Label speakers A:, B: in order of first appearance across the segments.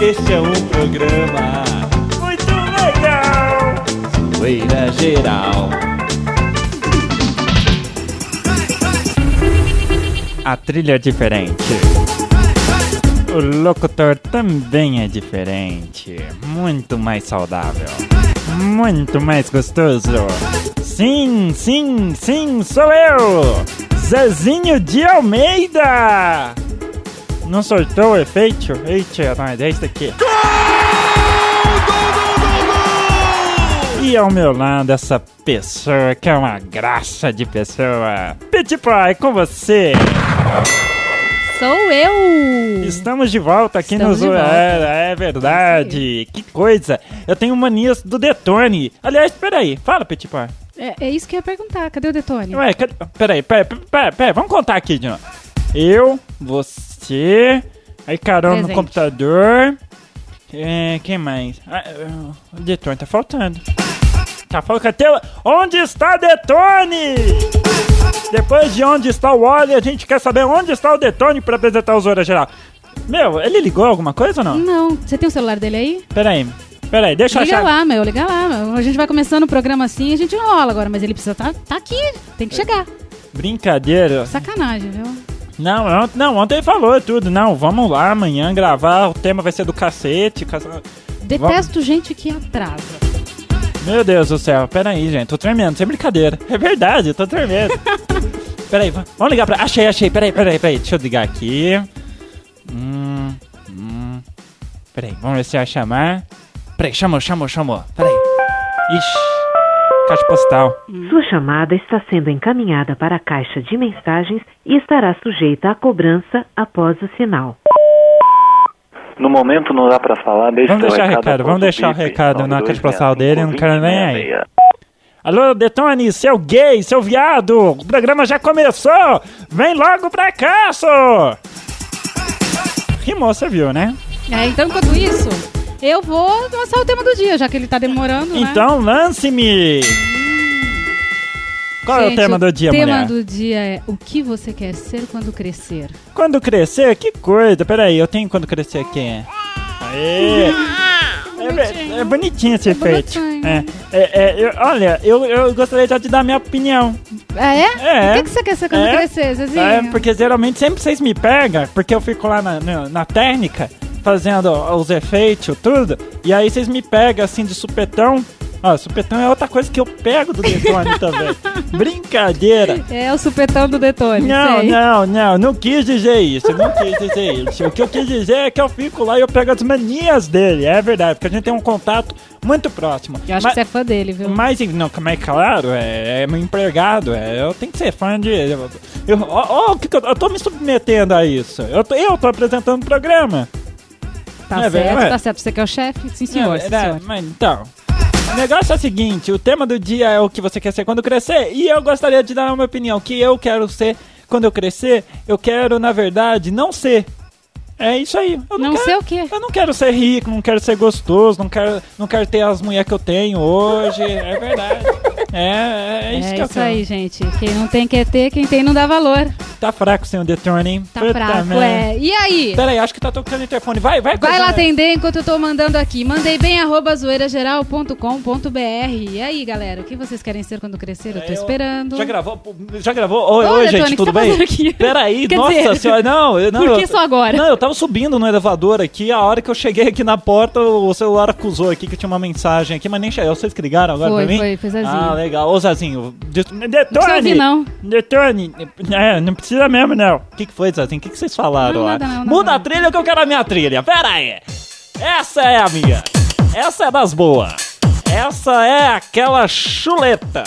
A: Este é um programa muito legal. Zoeira geral. A trilha é diferente. O locutor também é diferente. Muito mais saudável. Muito mais gostoso. Sim, sim, sim, sou eu! Zezinho de Almeida! Não soltou o efeito? Eita, nós, é isso aqui. E ao meu lado, essa pessoa que é uma graça de pessoa. Petit Pie, com você!
B: Sou eu!
A: Estamos de volta aqui
B: Estamos
A: no. Zoeira, é verdade. Que coisa! Eu tenho manias do Detone. Aliás, peraí, fala, Petit Pie.
B: É, é isso que eu ia perguntar. Cadê o Detone?
A: Ué, cadê? Peraí, peraí, peraí, peraí, vamos contar aqui de novo. Eu, você, aí Carol no
B: Presente.
A: computador. É, quem mais? Ah, o Detone tá faltando. Tá faltando. O- Onde está Detone? Depois de onde está o Wally, a gente quer saber onde está o Detone pra apresentar o Zora Geral. Meu, ele ligou alguma coisa ou não?
B: Não. Você tem o celular dele aí?
A: Peraí, peraí, deixa eu
B: Liga
A: achar.
B: lá, meu. Liga lá, meu. A gente vai começando o programa assim, a gente enrola agora. Mas ele precisa tá, tá aqui. Tem que chegar.
A: Brincadeira.
B: Sacanagem, viu?
A: Não, ont- não, ontem ele falou tudo. Não, vamos lá amanhã gravar. O tema vai ser do cacete. caça-
B: Detesto gente que atrasa.
A: Meu Deus do céu, pera aí, gente. Tô tremendo, sem brincadeira. É verdade, eu tô tremendo. pera aí, va- vamos ligar pra. Achei, achei. Pera aí, pera aí, pera aí. Deixa eu ligar aqui. Hum, hum. Pera aí, vamos ver se vai chamar. Pera aí, chamou, chamou, chamou. Pera aí. Ixi, caixa postal.
C: Sua chamada está sendo encaminhada para a caixa de mensagens e estará sujeita à cobrança após o sinal.
D: No momento não dá pra falar, deixa
A: Vamos
D: o
A: deixar
D: recado,
A: recado, vamos
D: o
A: deixar o recado na caixa postal
D: 9265
A: dele, não quero nem aí.
D: 2066.
A: Alô, Detone, seu gay, seu viado! O programa já começou! Vem logo pra cá, só! Rimou, você viu, né?
B: É, então, enquanto isso, eu vou lançar o tema do dia, já que ele tá demorando, né?
A: Então lance-me! Qual é o
B: Gente,
A: tema do dia,
B: O tema
A: mulher?
B: do dia é o que você quer ser quando crescer.
A: Quando crescer, que coisa! Peraí, eu tenho quando crescer quem é? Aê! É, be- é bonitinho esse
B: É
A: efeito.
B: bonitinho.
A: É, é, é, eu- olha, eu, eu gostaria já de dar minha opinião.
B: Ah, é?
A: É.
B: O que, que você quer ser quando
A: É.
B: crescer, Zezinho?
A: É, porque geralmente sempre vocês me pegam, porque eu fico lá na, na, na técnica, fazendo os efeitos, tudo, e aí vocês me pegam assim de supetão. Ó, supetão é outra coisa que eu pego do Detone também. Brincadeira.
B: É o supetão do Detone,
A: Não,
B: sei.
A: não, não, não quis dizer isso, não quis dizer isso. O que eu quis dizer é que eu fico lá e eu pego as manias dele, é verdade, porque a gente tem um contato muito próximo.
B: Eu acho
A: Mas-
B: que você é fã dele, viu?
A: mas, não, mas claro, é, é meu empregado, é, eu tenho que ser fã de. Eu, eu, ó, ó, eu, tô me submetendo a isso. Eu eu tô apresentando o programa.
B: Tá
A: é,
B: certo,
A: velho,
B: tá certo. Você que é o chefe? Sim, senhor,
A: É,
B: sim,
A: é,
B: senhor.
A: mas então. O negócio é o seguinte: o tema do dia é o que você quer ser quando crescer. E eu gostaria de dar uma opinião. Que eu quero ser quando eu crescer, eu quero, na verdade, não ser. É isso aí. Eu
B: Não
A: quero,
B: sei o quê.
A: Eu não quero ser rico, não quero ser gostoso, não quero, não quero ter as mulheres que eu tenho hoje. É verdade. É, é isso
B: É
A: que eu
B: isso
A: quero.
B: aí, gente. Quem não tem quer ter, quem tem não dá valor.
A: Tá fraco sem o Detone, hein?
B: Tá
A: Puta
B: fraco,
A: merda.
B: é. E aí?
A: Pera aí, acho que tá tocando o interfone. Vai, vai.
B: Vai lá atender enquanto eu tô mandando aqui. Mandei bem arroba zoeirageral.com.br. E aí, galera, o que vocês querem ser quando crescer? Eu tô
A: Eu-
B: esperando.
A: Já gravou? Já gravou? Oi,
B: Ô,
A: oi,
B: Detone,
A: gente, tudo
B: tá
A: bem? Peraí,
B: Quer
A: nossa
B: dizer,
A: senhora, não, eu não.
B: por que
A: eu-
B: só agora?
A: Não, eu tava subindo no elevador aqui, a hora que eu cheguei aqui na porta, o celular acusou aqui que tinha uma mensagem aqui, mas nem chegou. Vocês que ligaram agora
B: Foi,
A: pra mim?
B: foi, foi Zezinho.
A: Ah, legal. Ô, Zezinho, de- Detone!
B: ouvir, não.
A: Detone! É, não precisa mesmo, não. O que, que foi, Zezinho? O que, que vocês falaram
B: Não,
A: lá?
B: nada não, nada
A: Muda a
B: não.
A: trilha que eu quero a minha trilha. Pera aí. Essa é a minha. Essa é das boas. Essa é aquela chuleta.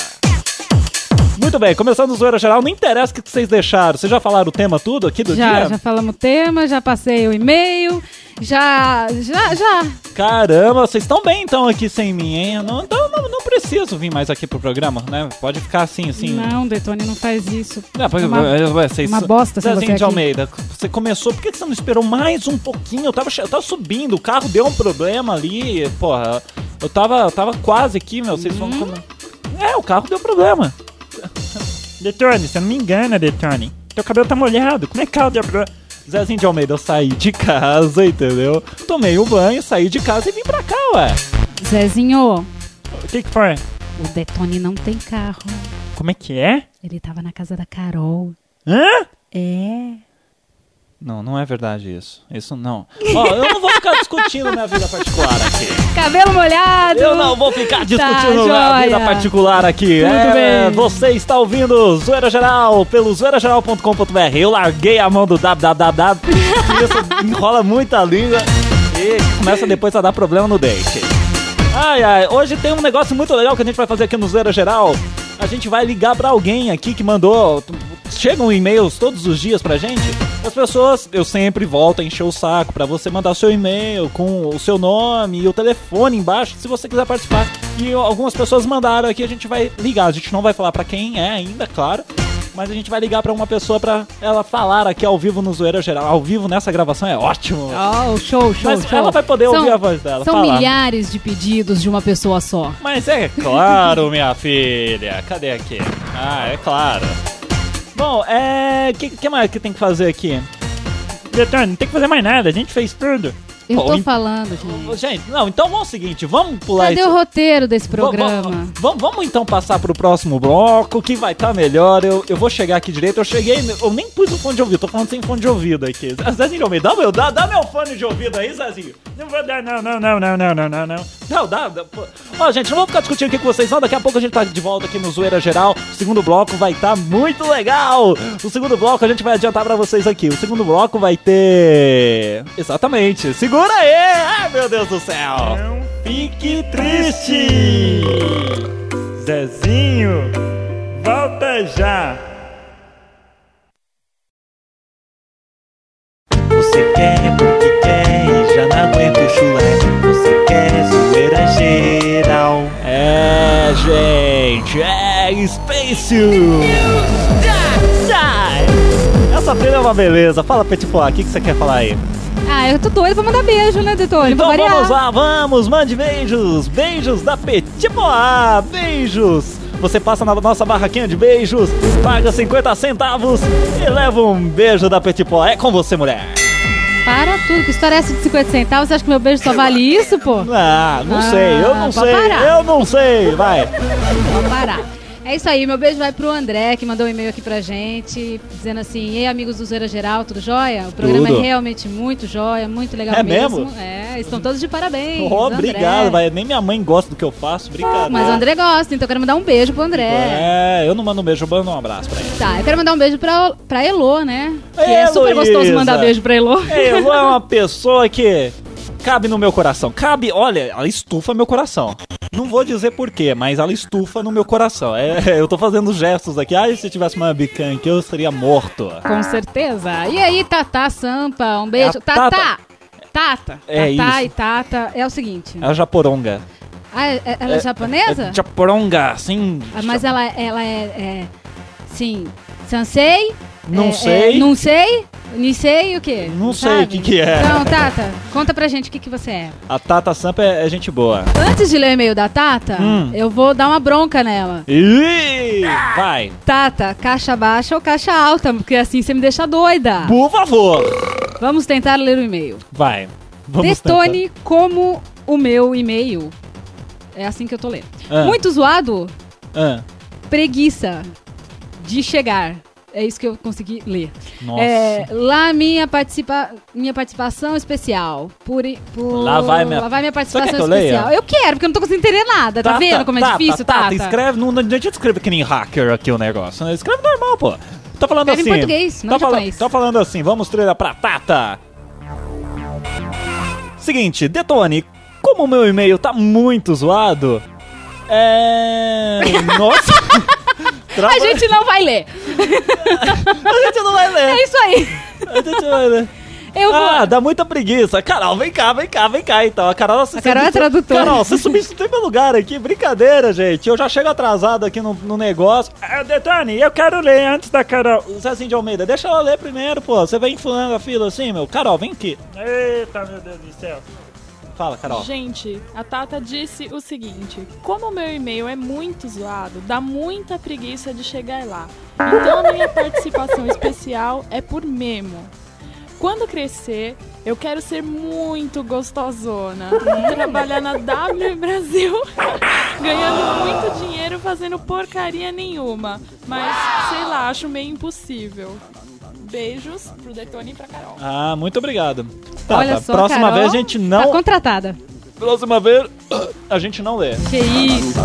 A: Muito bem, começando o Zoeira Geral, não interessa o que vocês deixaram. Vocês já falaram o tema tudo aqui do
B: Já,
A: dia?
B: já falamos o tema, já passei o e-mail, já, já, já.
A: Caramba, vocês estão bem então aqui sem mim, hein? Eu não, então não, não preciso vir mais aqui pro programa, né? Pode ficar assim, assim.
B: Não, Detone, não faz isso.
A: Ah, pois-
B: É uma-
A: é, ué, vocês-
B: uma bosta sem você
A: de. Almeida, você começou, por que você não esperou mais um pouquinho? Eu tava, eu tava subindo, o carro deu um problema ali, porra. Eu tava, eu tava quase aqui, meu, vocês vão...
B: Uhum.
A: É, o carro deu problema. Detone, você não me engana, Detone. Teu cabelo tá molhado, como é que o carro deu problema?
E: Zezinho de Almeida, eu saí de casa, entendeu? Tomei o banho, saí de casa e vim pra cá, ué.
B: Zezinho,
E: O que que foi?
B: o Detone não tem carro.
E: Como é que é?
B: Ele tava na casa da Carol.
E: Hã?
B: É.
E: Não, não é verdade isso. Isso não. Ó, eu não vou ficar discutindo minha vida particular aqui.
B: Cabelo molhado!
E: Eu não vou ficar discutindo minha
B: joia.
E: vida particular aqui.
B: Tudo
E: é,
B: bem.
E: Você está ouvindo Zoeira Geral pelo zoeirageral.com.br. Eu larguei a mão do www. Isso enrola muita língua e começa depois a dar problema no date. Ai, ai, hoje tem um negócio muito legal que a gente vai fazer aqui no Zoeira Geral. A gente vai ligar pra alguém aqui que mandou. Chegam e-mails todos os dias pra gente. As pessoas, eu sempre volto a encher o saco pra você mandar o seu e-mail com o seu nome e o telefone embaixo, se você quiser participar. E algumas pessoas mandaram aqui, a gente vai ligar. A gente não vai falar pra quem é ainda, claro. Mas a gente vai ligar pra uma pessoa pra ela falar aqui ao vivo no Zoeira Geral. Ao vivo nessa gravação é ótimo.
B: Oh, show, show,
E: Mas
B: show.
E: ela vai poder
B: São-
E: ouvir a voz dela.
B: São
E: falar.
B: milhares de pedidos de uma pessoa só.
E: Mas é claro, minha filha. Cadê aqui? Ah, é claro. Bom, é. O que, que mais que tem que fazer aqui? Detone, não tem que fazer mais nada, a gente fez tudo.
B: Eu tô falando, gente.
E: Gente, não, então vamos ao seguinte, vamos pular
B: Cadê
E: isso.
B: o roteiro desse programa?
E: va- Vamos então passar pro próximo bloco, que vai estar melhor. Eu, eu vou chegar aqui direito. Eu cheguei, eu nem pus o fone de ouvido, tô falando sem fone de ouvido aqui. Zezinho Almeida, dá meu, dá, dá meu fone de ouvido aí, Zezinho. Não vou dar, não, não, não, não, não, não, não, não. Não, dá, dá. Ó, gente, não vamos ficar discutindo aqui com vocês, não. Daqui a pouco a gente tá de volta aqui no Zoeira Geral. O segundo bloco vai estar muito legal. O segundo bloco a gente vai adiantar pra vocês aqui. O segundo bloco vai ter. Exatamente. Segura aí! Ai, meu Deus do céu!
A: Não fique triste! Zezinho, volta já!
E: Você quer porque quer e já não aguenta o chulé. Você quer zoeira geral. É, gente, é Space Essa trilha é uma beleza. Fala, Petit Pois, o que, que você quer falar aí?
B: Ah, eu tô doida pra mandar beijo, né, Detone?
E: Então vamos lá, vamos, mande beijos, beijos da Petit Pois, beijos. Você passa na nossa barraquinha de beijos, paga 50 centavos e leva um beijo da Petit. É com você, mulher.
B: Para tudo, que história é essa de 50 centavos? Você acha que meu beijo só vale isso, pô?
E: Ah, não
B: Ah,
E: sei, eu não
B: pode
E: sei,
B: parar.
E: eu não sei, vai.
B: Vamos parar. É isso aí, meu beijo vai pro André, que mandou um e-mail aqui pra gente, dizendo assim, ei amigos do Zoeira Geral, tudo jóia? O programa
E: Tudo.
B: é realmente muito jóia, muito legal
E: É
B: mesmo.
E: mesmo?
B: É, estão todos de parabéns.
E: Oh, obrigado, vai. Nem minha mãe gosta do que eu faço, brincadeira.
B: Mas o André gosta, então eu quero mandar um beijo pro André.
E: É, eu não mando um beijo, eu mando um abraço pra ele.
B: Tá, eu quero mandar um beijo pra, pra Elô, né? Que
E: Ei,
B: é super gostoso mandar beijo pra Elô.
E: Elô é uma pessoa que cabe no meu coração. Cabe, olha, ela estufa meu coração. Não vou dizer porquê, mas ela estufa no meu coração. É, eu tô fazendo gestos aqui. Ai, se tivesse uma bican aqui, eu seria morto.
B: Com certeza. E aí, Tatá Sampa, um beijo.
E: É Tata.
B: Tata.
E: É
B: Tatá
E: isso.
B: e Tata é o seguinte.
E: É a japoronga.
B: Ah, é- é- ela é, japonesa?
E: É japoronga, assim.
B: Ah, mas ela, ela é, é. Sim. Sansei?
E: Não
B: É,
E: sei.
B: é, não sei? Não sei o quê?
E: Não sei o que que é.
B: Não, Tata, conta pra gente o que, que você é.
E: A Tata Sampa é, é gente boa.
B: Antes de ler o e-mail da Tata,
E: Hum.
B: eu vou dar uma bronca nela.
E: Ih, vai.
B: Tata, caixa baixa ou caixa alta? Porque assim você me deixa doida.
E: Por favor.
B: Vamos tentar ler o e-mail.
E: Vai. Vamos
B: Detone como o meu e-mail. É assim que eu tô lendo.
E: Ah.
B: Muito zoado,
E: tentar. Ah,
B: preguiça de chegar. É isso que eu consegui ler.
E: nossa.
B: É, lá minha, participa minha participação especial. Por, por-
E: Lá vai minha-
B: Lá vai minha participação
E: quer que eu leia?
B: especial. Eu quero, porque eu não tô conseguindo entender nada. Tá, vendo como é
E: Tata,
B: difícil,
E: Tata,
B: Tata?
E: escreve, não, não adianta escrever que nem hacker aqui o negócio. Né? Escreve normal, pô. Tá falando
B: Escreve em
E: assim.
B: português, não
E: tá,
B: em
E: fala- tá falando assim, vamos treinar pra Tata. Seguinte, Detone, como o meu e-mail tá muito zoado, é. Nossa! Trava-
B: A gente não vai ler.
E: a gente não vai ler.
B: É isso aí.
E: A gente vai ler.
B: Eu vou.
E: Ah, dá muita preguiça. Carol, vem cá, vem cá, vem cá então. A Carol, você
B: A Carol é
E: você-
B: tradutora.
E: Carol, você substitui meu lugar aqui. Brincadeira, gente. Eu já chego atrasado aqui no, no negócio.
A: Ah, Detone, eu quero ler antes da Carol.
E: Zezinho de Almeida, deixa ela ler primeiro, pô. Você vem inflando a fila assim, meu. Carol, vem aqui.
A: Eita, meu Deus do céu.
E: Fala, Carol.
F: Gente, a Tata disse o seguinte: como o meu e-mail é muito zoado, dá muita preguiça de chegar lá. Então a minha participação especial é por memo. Quando crescer, eu quero ser muito gostosona. trabalhar na W Brasil, ganhando muito dinheiro fazendo porcaria nenhuma. Mas, sei lá, acho meio impossível. Beijos pro Detone e pra Carol.
E: Ah, muito obrigado. Tá,
B: Olha
E: tá.
B: só,
E: Próxima
B: Carol
E: vez a gente
B: Tá
E: não.
B: contratada.
E: Próxima vez a gente não lê.
B: Que isso.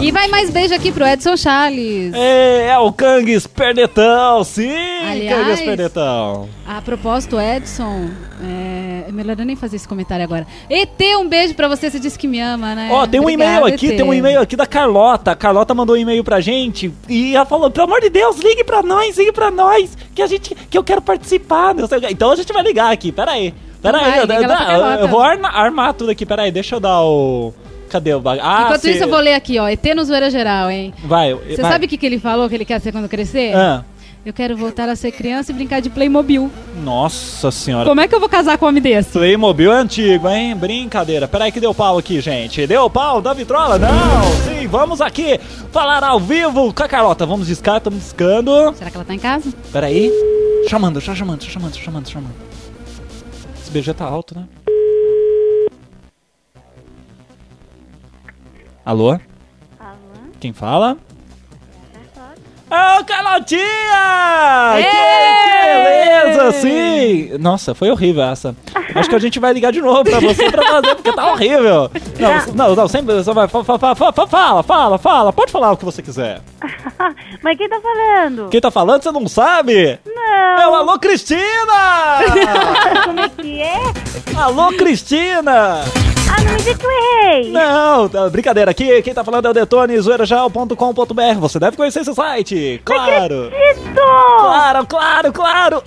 B: E vai mais beijo aqui pro Edson Charles.
E: É, é o Kangues Perdetão, sim,
B: Aliás-
E: Kangues Perdetão.
B: A propósito, Edson, é... é melhor eu nem fazer esse comentário agora. ET, um beijo pra você, você disse que me ama, né?
E: Ó, tem um e-mail aqui,
B: ET.
E: tem um e-mail aqui da Carlota. A Carlota mandou um e-mail pra gente e ela falou: pelo amor de Deus, ligue pra nós, ligue pra nós, que a gente, que eu quero participar. Então a gente vai ligar aqui, pera aí. Pera aí, eu, eu- eu vou arma- armar tudo aqui, pera aí, deixa eu dar o. Cadê o bagulho? Ah,
B: Enquanto isso, eu vou ler aqui, ó. ET no Zoeira Geral, hein?
E: Vai,
B: Você sabe o que, que ele falou que ele quer ser quando crescer?
E: Ah,
B: Eu quero voltar a ser criança e brincar de Playmobil.
E: nossa senhora.
B: Como é que eu vou casar com um homem desse?
E: Playmobil é antigo, hein? Brincadeira. Peraí que deu pau aqui, gente. Deu pau da vitrola? Não! Sim, vamos aqui falar ao vivo com a Carlota. Vamos discar, estamos discando.
B: Será que ela tá em casa?
E: Peraí. Chamando, já chamando, já chamando, já chamando, chamando. Esse BG tá alto, né? Alô?
G: Alô?
E: Quem fala? Ô, Carlotinha! Que, que beleza, sim! Nossa, foi horrível essa. Acho que a gente vai ligar de novo pra você pra fazer, porque tá horrível. Não, não, não sempre você vai. fa- fa- fa- fa- Fala, fala, fala. Pode falar o que você quiser.
G: Mas quem tá falando?
E: Quem tá falando, você não sabe?
G: Não.
E: É o Alô Cristina!
G: Como é que é?
E: Alô Cristina!
G: Não
E: tá, brincadeira aqui. Quem tá falando é o Detone, zoeirajal.com.br. Você deve conhecer esse site. Claro!
G: Isso!
E: Claro, claro, claro!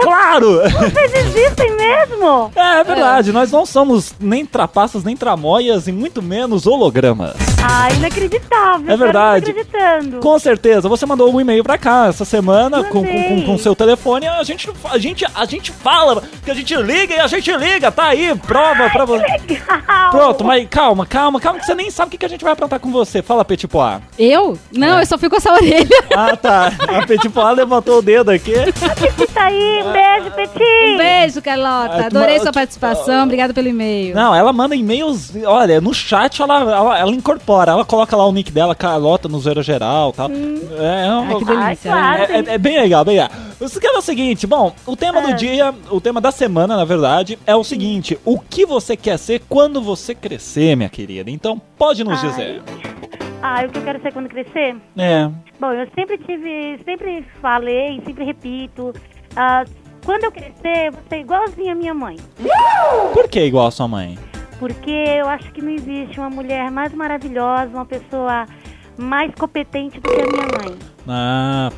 E: claro!
G: Vocês existem mesmo?
E: É verdade, nós não somos nem trapaças, nem tramóias e muito menos hologramas.
G: Ah, inacreditável.
E: É verdade.
G: Eu tô acreditando.
E: Com certeza, você mandou um e-mail pra cá essa semana com, com, com, com seu telefone. A gente, a, gente, a gente fala que a gente liga e a gente liga, tá aí, prova pra você.
G: Legal.
E: Pronto, mas calma, calma, calma, que você nem sabe o que a gente vai aprontar com você. Fala, Petit Pois.
B: Eu? Não,
E: É.
B: eu só fui com essa orelha.
E: Ah, tá. A Petit Pois levantou o dedo aqui.
G: Petit tá aí. Um beijo, Petit.
B: Um beijo, Carlota.
E: Ah,
B: Adorei sua participação. Obrigada pelo e-mail.
E: Não, ela manda e-mails. Olha, no chat ela, ela, ela incorpora. Ela coloca lá o nick dela, Carlota, no Zero Geral e tal. É, é uma-
B: Ai, que delícia.
G: Ai, claro.
E: É, é- é bem legal, bem legal. Você quer ver o seguinte, bom, o tema do
G: Ah.
E: dia, o tema da semana, na verdade, é o seguinte: o que você quer ser quando você crescer, minha querida? Então, pode nos
G: Ai.
E: dizer.
G: Ah, o que eu quero ser quando crescer?
E: É.
G: Bom, eu sempre tive, sempre falei, sempre repito. ah, quando eu crescer, eu vou ser igualzinha a minha mãe.
E: Por que igual a sua mãe?
G: Porque eu acho que não existe uma mulher mais maravilhosa, uma pessoa mais competente do que a minha mãe.
E: Ah,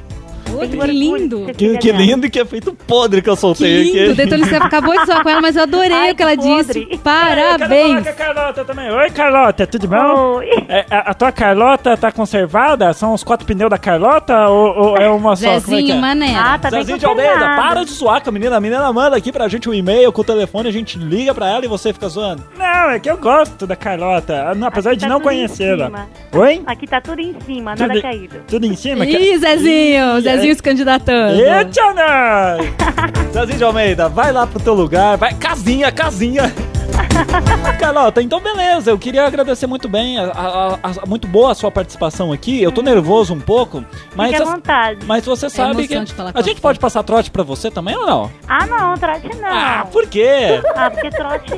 B: Que lindo.
E: que, que lindo e que é feito podre que eu
B: Que
E: soltei
B: lindo.
E: aqui.
B: Detone, você acabou de zoar com ela, mas eu adorei
G: Ai,
B: o que ela
G: que
B: disse.
G: podre.
B: Parabéns.
H: com a Carlota também. Oi, Carlota, tudo bom?
G: Oi.
H: É, a, a tua Carlota tá conservada? São os quatro pneus da Carlota ou, ou é uma só? É que
B: Zezinho
H: é?
B: Maneira.
G: Ah, tá bem
E: Zezinho de Almeida, para de zoar com a menina. A menina manda aqui pra gente um e-mail com o telefone, a gente liga pra ela e você fica zoando.
H: Não, é que eu gosto da Carlota, apesar
G: Aqui
H: de
G: tá
H: não conhecê-la. Oi?
G: Aqui tá tudo em cima, nada
H: Tudo-
G: caído.
H: Tudo em cima?
B: Ih, Zezinho.
H: Ih,
B: Zezinho
H: é-
B: se candidatando.
H: Eita, nós!
E: Zezinho de Almeida, vai lá pro teu lugar, vai. Casinha, casinha! Carlota, então beleza, eu queria agradecer muito bem, a, a- a- muito boa a sua participação aqui. Eu tô nervoso um pouco, mas,
G: Fique à vontade.
E: mas você sabe
B: emoção
E: que. A gente pode passar trote pra você também ou não?
G: Ah, não, trote não.
E: Ah, por quê?
G: Ah, porque trote.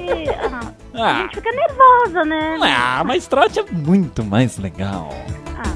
G: ah, a
E: Ah,
G: gente fica nervosa, né?
E: ah, mas trote é muito mais legal.
G: Ah,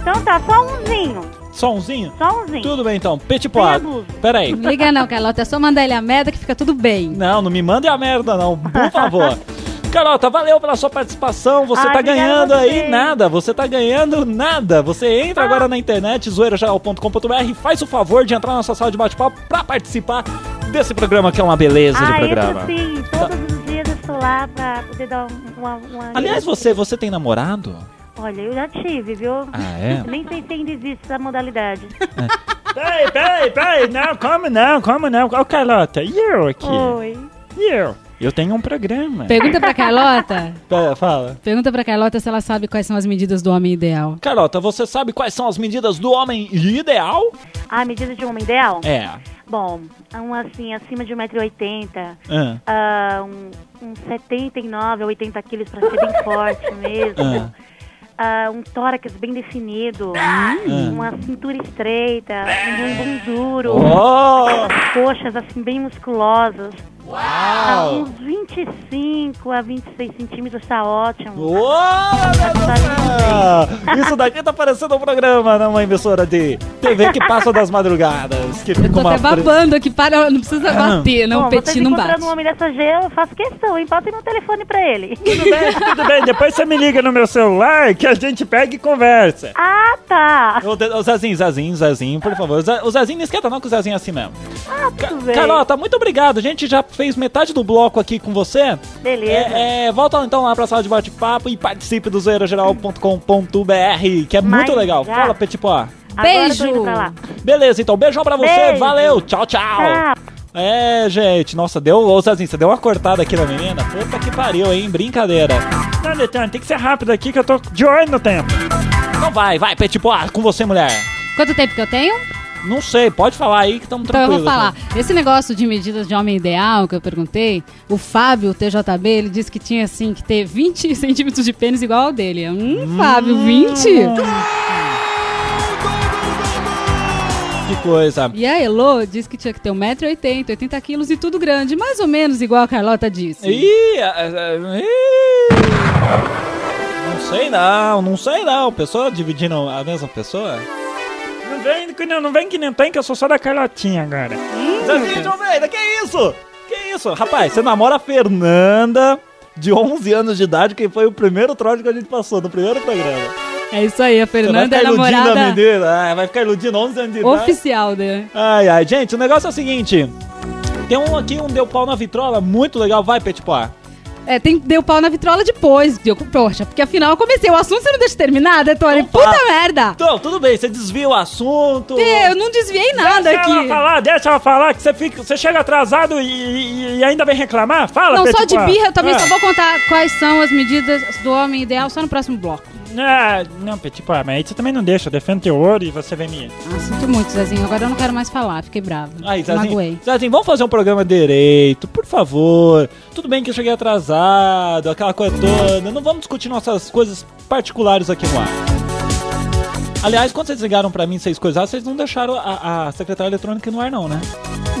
G: então tá, só umzinho.
E: Só umzinho?
G: Só umzinho.
E: Tudo bem então,
G: abuso.
E: Pera aí.
B: Não liga não, Carlota. É só mandar ele a merda que fica tudo bem.
E: Não, não me mande a merda, não, por favor. Carlota, valeu pela sua participação. Você
G: Ai,
E: tá ganhando aí nada. Você tá ganhando nada. Você entra agora na internet, zoeirageral.com.br, faz o favor de entrar na nossa sala de bate-papo pra participar desse programa que é uma beleza de
G: Ah,
E: programa.
G: entro sim. Todos os dias eu estou lá pra poder dar um- uma. uma...
E: Aliás, você, você tem namorado?
G: Olha, eu já tive, viu?
E: Ah, é?
G: Nem sei se ainda existe essa modalidade.
H: Peraí, peraí, peraí, não, como não, como não? Ô, Carlota, e eu aqui?
G: Oi.
H: E eu?
A: Eu tenho um programa.
B: Pergunta pra Carlota.
E: Pera, fala.
B: Pergunta pra Carlota se ela sabe quais são as medidas do homem ideal.
E: Carlota, você sabe quais são as medidas do homem ideal?
G: A medida de um homem ideal?
E: É.
G: Bom, um assim, acima de 1,80m,
E: Ah,
G: ah, um, um 79 a 80 quilos pra ser bem forte mesmo. Ah, um tórax bem definido, uma cintura estreita, um bumbum duro,
E: Oh!
G: as coxas assim bem musculosas.
E: Uau!
G: uns 25 a 26 centímetros tá ótimo.
E: Uou! Isso daqui tá parecendo um programa numa emissora de TV que passa das madrugadas. Que
B: Eu
E: fica
B: tô
E: uma
B: até
E: pre-
B: babando aqui, para, não precisa
E: Ah.
B: bater, não,
G: Bom,
B: o Petit não bate.
G: um homem dessa G, eu faço questão, hein? Meu telefone pra ele.
A: Tudo bem, tudo bem. Depois você me liga no meu celular que a gente pega e conversa.
G: Ah, tá.
E: Ô, De- ô, Zezinho, Zezinho, Zezinho, por favor. O Zezinho não esquenta não que o Zezinho é assim mesmo.
G: Ah, tudo bem.
E: Carlota, muito obrigado. A gente já fez metade do bloco aqui com você.
G: Beleza.
E: É, é, volta então lá pra sala de bate-papo e participe do zoeirageral.com.br, que é muito
G: Mas
E: legal.
G: já.
E: Fala,
G: tô
B: Beijo.
G: indo pra lá.
E: Beleza, então, beijão pra você.
G: Beijo.
E: Valeu, tchau, tchau.
G: Tchau.
E: É, gente, nossa, deu. Ô, Zezinho, você deu uma cortada aqui na menina? Puta que pariu, hein? Brincadeira.
A: Não, tem que ser rápido aqui que eu tô de olho no tempo.
E: Então vai, vai, Petit Pois, com você, mulher.
B: Quanto tempo que eu tenho?
E: Não sei, pode falar aí que estamos
B: Então eu
E: tranquilos.
B: vou falar. Esse negócio de medidas de homem ideal que eu perguntei, o Fábio, o TJB, ele disse que tinha assim que ter 20 centímetros de pênis igual ao dele. Hum, Fábio, 20?
E: Que coisa.
B: E a Elo disse que tinha que ter 1,80m, 80 quilos e tudo grande, mais ou menos igual a Carlota disse.
E: Ih, é, é, ih. Não sei não, não sei não. Pessoa dividindo a mesma pessoa?
A: Não vem, que não, não vem que nem tem, que eu sou só da Carlotinha agora.
E: Zezinho de Almeida, que isso? Que isso? Rapaz, você namora a Fernanda, de 11 anos de idade, que foi o primeiro trote que a gente passou no primeiro programa.
B: É isso aí, a
E: Você vai
B: Fernanda é
E: ficar
B: a
E: iludindo a
B: namorada
E: menina? Ah, vai ficar iludindo 11 anos de idade.
B: oficial dele.
E: Ai, ai, gente, o negócio é o seguinte. Tem um aqui, um deu pau na vitrola, muito legal. Vai, Petipoar.
B: É, tem, deu pau na vitrola depois. Deu, poxa, porque afinal eu comecei o assunto, você não deixa terminar, Detone?
E: Então
B: Puta merda!
E: Então, tudo bem, você desvia o assunto.
B: É, Eu não desviei nada
A: Deixa ela
B: aqui.
A: falar, deixa ela falar, que você, fica, você chega atrasado e, e- ainda vem reclamar. Fala,
B: Não, só de birra, eu também
A: Ah.
B: só vou contar quais são as medidas do homem ideal só no próximo bloco.
A: Ah, não, Pois, mas aí você também não deixa, eu defendo teu ouro e você vem me...
B: Ah, sinto muito, Zezinho. Agora eu não quero mais falar, fiquei bravo.
E: Aí,
B: Magoei.
E: Zezinho, Zezinho, vamos fazer um programa direito, por favor. Tudo bem que eu cheguei atrasado, aquela coisa toda. Não vamos discutir nossas coisas particulares aqui no ar. Aliás, quando vocês ligaram pra mim seis coisas, vocês não deixaram a, a secretária eletrônica no ar, não, né?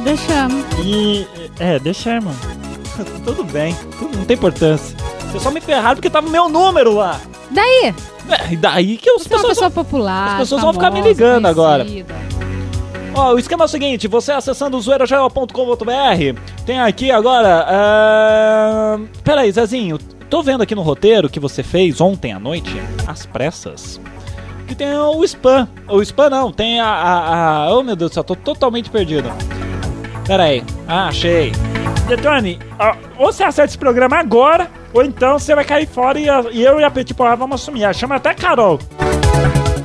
B: Deixamos.
A: E... É, deixamos.
E: Tudo bem, tudo, não tem importância. Vocês só me ferraram porque tava o meu número lá.
B: Daí,
E: É, e daí que os
B: você é uma
E: pessoas
B: pessoa popular.
E: as pessoas vão ficar me
B: famosa,
E: ligando agora.
B: conhecida.
E: Ó, o esquema é o seguinte, você acessando zoeirageral.com.br, tem aqui agora. Uh... Pera aí, Zezinho, tô vendo aqui no roteiro que você fez ontem à noite, às pressas. Que tem o spam. O spam não, tem a. a, a... Oh meu Deus do céu, tô totalmente perdido. Pera aí. Ah, achei.
A: Detone, ou você acerta esse programa agora, ou então você vai cair fora e, e eu e a Petit Pois vamos assumir. Ah, Chama até Carol.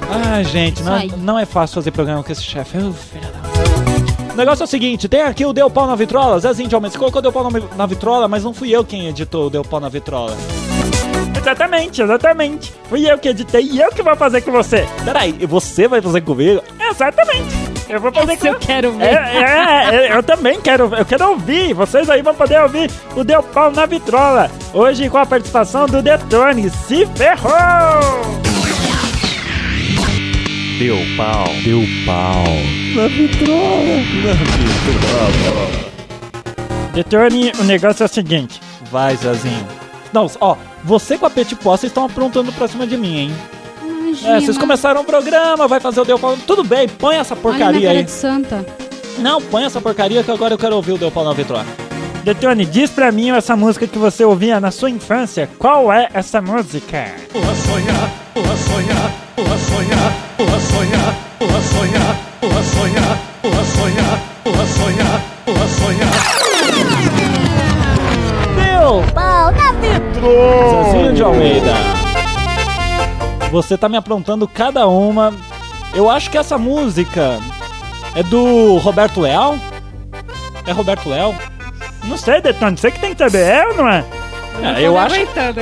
E: Ah, gente, não, não é fácil fazer programa com esse chefe. Ô, filha da- O negócio é o seguinte, tem aqui o Deu Pau na Vitrola. Zezinho de Almeida, você colocou Deu Pau na, na Vitrola, mas não fui eu quem editou o Deu Pau na Vitrola.
A: Exatamente, exatamente. Fui eu que editei e eu que vou fazer com você.
E: Peraí, e você vai fazer comigo?
A: Exatamente. Eu vou fazer
B: Esse eu quero ver.
A: É, é, é, eu também quero, eu quero ouvir. Vocês aí vão poder ouvir o Deu Pau na Vitrola. Hoje com a participação do Detone. Se ferrou!
I: Deu pau. Deu pau.
A: Detone, o negócio é o seguinte.
E: Vai, Zezinho. Não, ó, você com a Petit vocês estão aprontando pra cima de mim, hein?
B: Imagina.
E: É, vocês começaram o programa, vai fazer o Deu Pau. Tudo bem, põe essa porcaria
B: cara
E: aí.
B: de santa.
E: Não, põe essa porcaria que agora eu quero ouvir o Deu Pau na Vitrola.
A: Detone, diz pra mim essa música que você ouvia na sua infância. Qual é essa música?
I: Porra sonhar, porra sonhar, porra sonhar, porra sonhar, porra sonhar, porra sonhar, porra sonhar, porra sonhar, porra sonhar.
E: Deu Pau na Vitrola! Zezinho de Almeida. Você tá me aprontando cada uma. Eu acho que essa música é do Roberto Leal. É Roberto Leal?
H: Não sei, Detone, você que tem que saber, é ou não é?
E: É, eu, acho,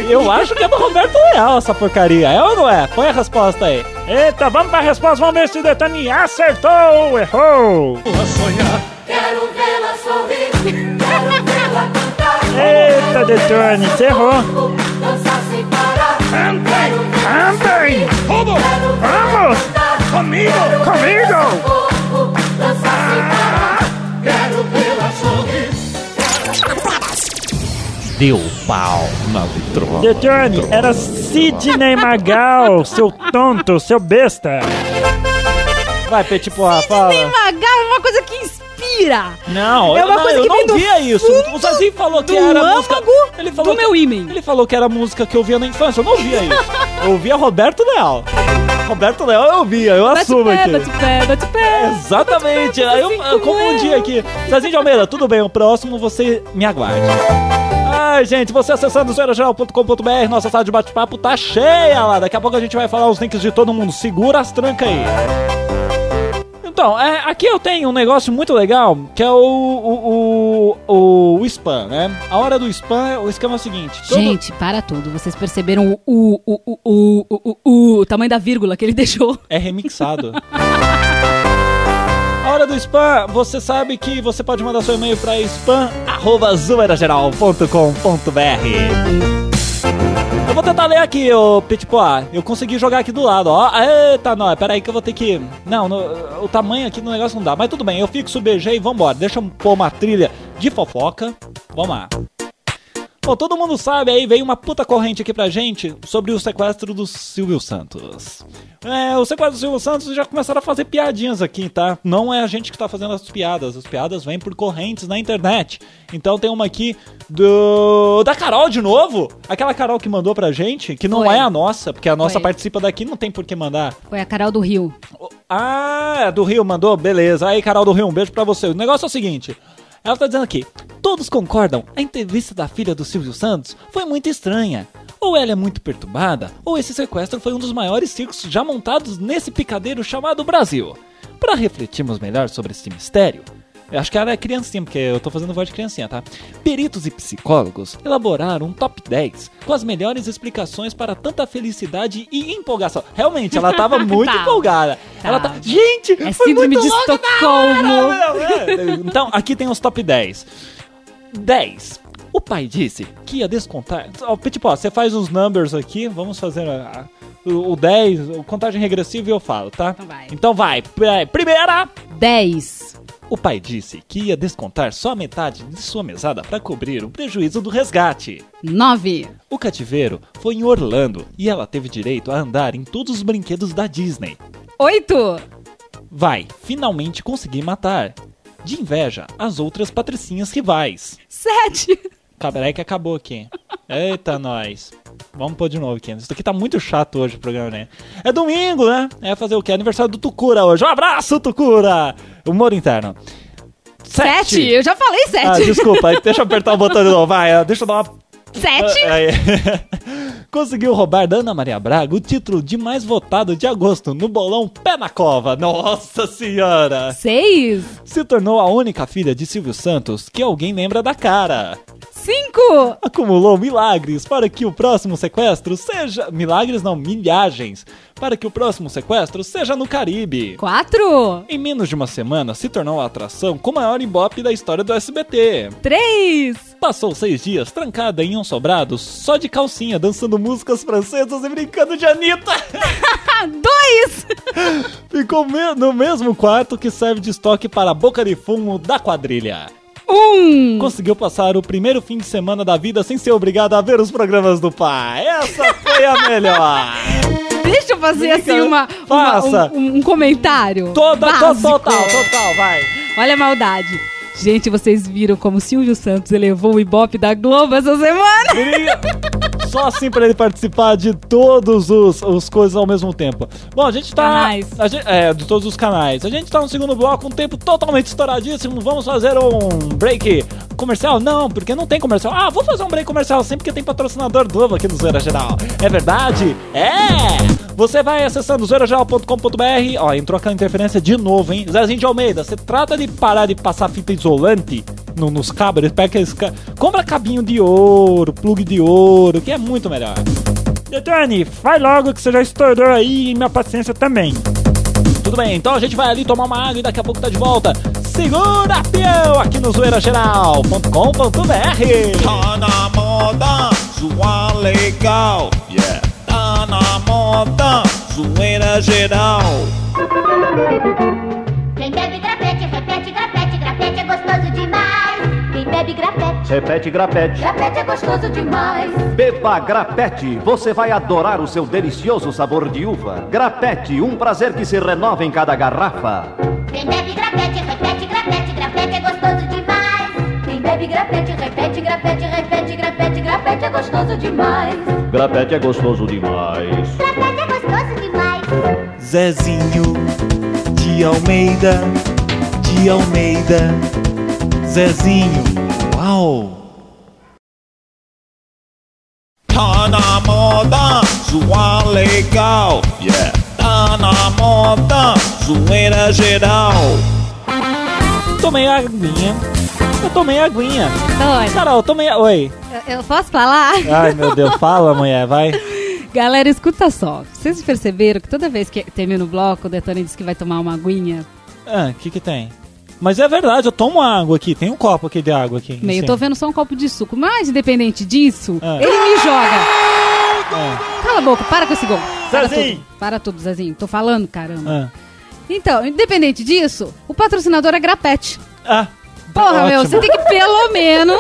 E: eu acho que é do Roberto Leal essa porcaria. É ou não é? Põe a resposta aí.
H: Eita, vamos pra resposta, vamos ver se o Detone acertou ou errou.
J: Quero vê-la sorrir, quero vê-la cantar.
H: Eita, Detone, você errou.
J: Dançar sem parar.
H: Cantem, cantem.
I: Vamos!
H: Vamos,
I: Comigo!
H: comigo.
I: Quero vê-la sorrir.
E: Deu pau na vitrola.
H: Detone, era Sidney Magal, seu tonto, seu besta.
E: Vai, Petit fala.
B: Sidney Magal é uma coisa que
E: Não,
B: É
E: eu
B: uma
E: não,
B: coisa
E: eu
B: que
E: não
B: vem do
E: via isso. O Zazinho falou que era música. Ele falou
B: do
E: que-
B: meu ímã.
E: Ele falou que era música que eu via na infância. Eu não via isso. Eu via Roberto Leal. Roberto Leal eu via, eu
B: Bate
E: assumo
B: pé,
E: aqui.
B: bate pé, bate pé.
E: Exatamente. Aí eu, eu confundi aqui. Zazinho de Almeida, tudo bem. O próximo você me aguarde. Ai, gente, você acessando zoeirageral.com.br, nossa sala de bate-papo tá cheia lá. Daqui a pouco a gente vai falar os links de todo mundo. Segura as trancas aí. Então, é, aqui eu tenho um negócio muito legal, que é o, o, o, o spam, né? A hora do spam, o esquema é o seguinte. todo-
B: Gente, para tudo. Vocês perceberam o, o, o, o, o, o, o, tamanho da vírgula que ele deixou?
E: É remixado. A hora do spam, você sabe que você pode mandar seu e-mail para spam@zoeirageral.com.br. Eu vou tentar ler aqui, ô Pitpoá. Eu consegui jogar aqui do lado, ó. Eita, não, pera aí que eu vou ter que... Não, no- o tamanho aqui do negócio não dá. Mas tudo bem, eu fixo o BG e vambora. Deixa eu pôr uma trilha de fofoca. Vamos lá. Bom, todo mundo sabe aí, veio uma puta corrente aqui pra gente sobre o sequestro do Silvio Santos. É, o sequestro do Silvio Santos já começaram a fazer piadinhas aqui, tá? Não é a gente que tá fazendo as piadas, as piadas vêm por correntes na internet. Então tem uma aqui do da Carol de novo, aquela Carol que mandou pra gente, que não
B: Foi.
E: é a nossa, porque a nossa
B: Foi.
E: participa daqui, não tem por que mandar.
B: Foi a Carol do Rio.
E: Ah, é do Rio mandou? Beleza. Aí, Carol do Rio, um beijo pra você. O negócio é o seguinte. Ela tá dizendo aqui: todos concordam, a entrevista da filha do Silvio Santos foi muito estranha. Ou ela é muito perturbada, ou esse sequestro foi um dos maiores circos já montados nesse picadeiro chamado Brasil. Para refletirmos melhor sobre esse mistério, eu acho que ela é criancinha, porque eu tô fazendo voz de criancinha, tá? Peritos e psicólogos elaboraram um top 10 com as melhores explicações para tanta felicidade e empolgação. Realmente, ela tava muito
B: Tava.
E: empolgada. Ela tá. Gente,
B: É
E: foi
B: síndrome
E: muito
B: de Estocolmo.
E: é. Então, aqui tem os top 10. 10. O pai disse que ia descontar. Tipo, ó, você faz os numbers aqui, vamos fazer a- a- o, o 10, o contagem regressiva e eu falo, tá?
B: Então vai.
E: Então vai. Pri- Primeira.
B: 10.
E: O pai disse que ia descontar só a metade de sua mesada para cobrir o prejuízo do resgate.
B: 9.
E: O cativeiro foi em Orlando e ela teve direito a andar em todos os brinquedos da Disney.
B: 8.
E: Vai, finalmente consegui matar. De inveja, as outras patricinhas rivais.
B: 7.
E: Peraí que acabou aqui. Eita, nós. Vamos pôr de novo aqui. Isso aqui tá muito chato hoje o programa, né? É domingo, né? É fazer o quê? Aniversário do Tucura hoje. Um abraço, Tucura! Humor interno.
B: 7. Eu já falei
E: Ah,
B: 7.
E: desculpa. Deixa eu apertar o botão de novo. Vai, deixa eu dar uma
B: 7.
E: Aí. Conseguiu roubar da Ana Maria Braga o título de mais votado de agosto no bolão Pé na Cova. Nossa Senhora!
B: 6.
E: Se tornou a única filha de Silvio Santos que alguém lembra da cara.
B: 5.
E: Acumulou milagres para que o próximo sequestro seja. Milagres não, milhagens. Para que o próximo sequestro seja no Caribe.
B: 4.
E: Em menos de uma semana, se tornou a atração com o maior ibope da história do SBT.
B: 3.
E: Passou seis dias trancada em um sobrado só de calcinha, dançando músicas francesas e brincando de Anitta.
B: 2.
E: Ficou no mesmo quarto que serve de estoque para a boca de fumo da quadrilha.
B: 1.
E: Conseguiu passar o primeiro fim de semana da vida sem ser obrigado a ver os programas do pai. Essa foi a melhor.
B: Deixa eu fazer assim uma, uma- um, um- um comentário.
E: Toda, to-
B: básico.
E: total, total, vai.
B: Olha a maldade. Gente, vocês viram como o Silvio Santos elevou o Ibope da Globo essa semana?
E: Só assim pra ele participar de todos os, os coisas ao mesmo tempo. Bom, a gente tá.
B: Canais.
E: a gente- é, de todos os canais. A gente tá no segundo bloco, um tempo totalmente estouradíssimo. Vamos fazer um break comercial? Não, porque não tem comercial. Ah, vou fazer um break comercial sempre que tem patrocinador novo aqui no Zoeira Geral. É verdade? É! Você vai acessando zoeirageral.com.br. Ó, entrou aquela interferência de novo, hein? Zezinho de Almeida, você trata de parar de passar fita isolante no- nos cabos, ele pega aqueles ca... Compra cabinho de ouro, plug de ouro, que é muito melhor.
H: Detone, vai logo que você já estourou aí e minha paciência também.
E: Tudo bem, então a gente vai ali tomar uma água e daqui a pouco tá de volta. Segura, peão, aqui no zoeirageral.com.br.
K: Tá na moda, zoar legal. Yeah. Tá na moda, zoeira geral.
J: Demais. Quem bebe grafete,
L: Repete grapete.
J: grafete é gostoso demais.
L: Beba grapete, você vai adorar o seu delicioso sabor de uva. Grapete, um prazer que se renova em cada garrafa.
J: Quem bebe grafete, repete grafete, grafete é gostoso demais. Quem bebe grafete, repete grafete, repete grafete, grafete é gostoso demais.
L: Grapete é gostoso demais.
J: Grafete é gostoso demais.
K: Zezinho de Almeida, de Almeida. Zezinho, uau! Tá na moda, zoar legal. Yeah. Tá na moda, zoeira geral.
E: Tomei a aguinha. Eu tomei a aguinha.
B: Oi.
E: Carol, eu tomei a... Oi.
B: Eu, eu posso falar?
E: Ai, meu Deus, fala, mulher, vai.
B: Galera, escuta só. Vocês perceberam que toda vez que termina o bloco, o Detone diz que vai tomar uma aguinha?
E: Ah, o que que tem? Mas é verdade, eu tomo água aqui. Tem um copo aqui de água aqui.
B: Meio, eu
E: cima.
B: tô vendo só um copo de suco. Mas, independente disso,
E: Ah.
B: ele me joga.
E: Ah,
B: Cala a boca, para com esse gol. Para
H: Zezinho.
B: tudo. Para tudo, Zezinho. Tô falando, caramba.
E: ah.
B: Então, independente disso, o patrocinador é Grapete.
E: Ah,
B: Porra, meu,
E: ótimo.
B: você tem que pelo menos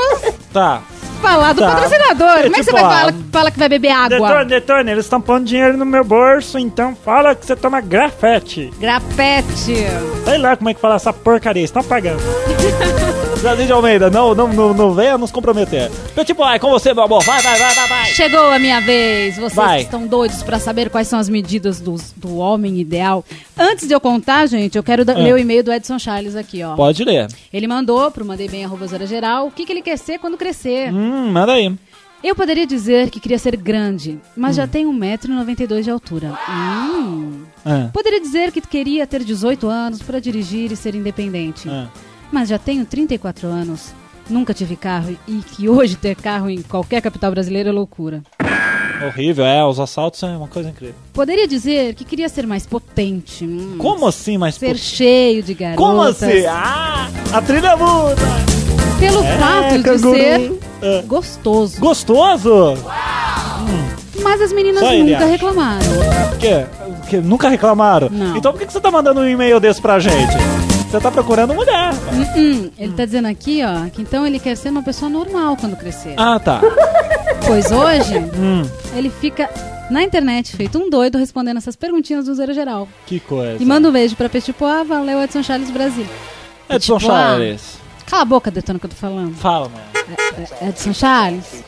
E: Tá.
B: Falar do
E: Tá.
B: patrocinador.
H: É,
B: Como é que você
H: tipo,
B: vai
H: ah,
B: falar, fala que vai beber água?
H: Detone, Detone, eles estão pondo dinheiro no meu bolso, então fala que você toma grafete.
B: Grapete.
H: Sei lá como é que fala essa porcaria, estão pagando.
E: Zezinho de Almeida, não, não, não, não venha nos comprometer. Petit Boy, com você, meu amor. Vai, vai, vai, vai, vai.
B: Chegou a minha vez. Vocês
E: Vai.
B: estão doidos pra saber quais são as medidas dos- do homem ideal. Antes de eu contar, gente, eu quero da-
E: Ah.
B: ler o e-mail do Edson Charles aqui, ó.
E: Pode ler.
B: Ele mandou pro Mandei Bem arroba Geral o que, que ele quer ser quando crescer.
E: Hum, manda aí.
B: Eu poderia dizer que queria ser grande, mas
E: Hum.
B: já tenho 1,92m de altura. Hum.
E: Ah,
B: Poderia dizer que queria ter 18 anos para dirigir e ser independente,
E: ah.
B: Mas já tenho 34 anos. Nunca tive carro e que hoje ter carro em qualquer capital brasileira é loucura.
E: Horrível, é, os assaltos é uma coisa incrível.
B: Poderia dizer que queria ser mais potente. hum,
E: Como assim, mas...
B: Ser cheio de garotas.
E: Como assim? Ah, a trilha muda.
B: Pelo
E: É,
B: fato de
E: canguru.
B: ser
E: Ah.
B: gostoso.
E: Gostoso?
B: Mas as meninas
E: Só
B: nunca reclamaram.
E: Que? que nunca reclamaram?
B: Não.
E: Então por que que você tá mandando um e-mail desse pra gente? Você tá procurando mulher.
B: Hum, hum. Ele tá dizendo aqui, ó, que então ele quer ser uma pessoa normal quando crescer.
E: Ah, tá.
B: Pois hoje,
E: Hum,
B: ele fica na internet, feito um doido, respondendo essas perguntinhas do Zero Geral.
E: que coisa.
B: E manda um beijo pra Petipoá, valeu Edson Charles Brasil.
E: Edson
B: Petipoá.
E: Charles.
B: Cala a boca, Detona, que eu tô falando.
E: Fala, mano.
B: É- é Edson Charles,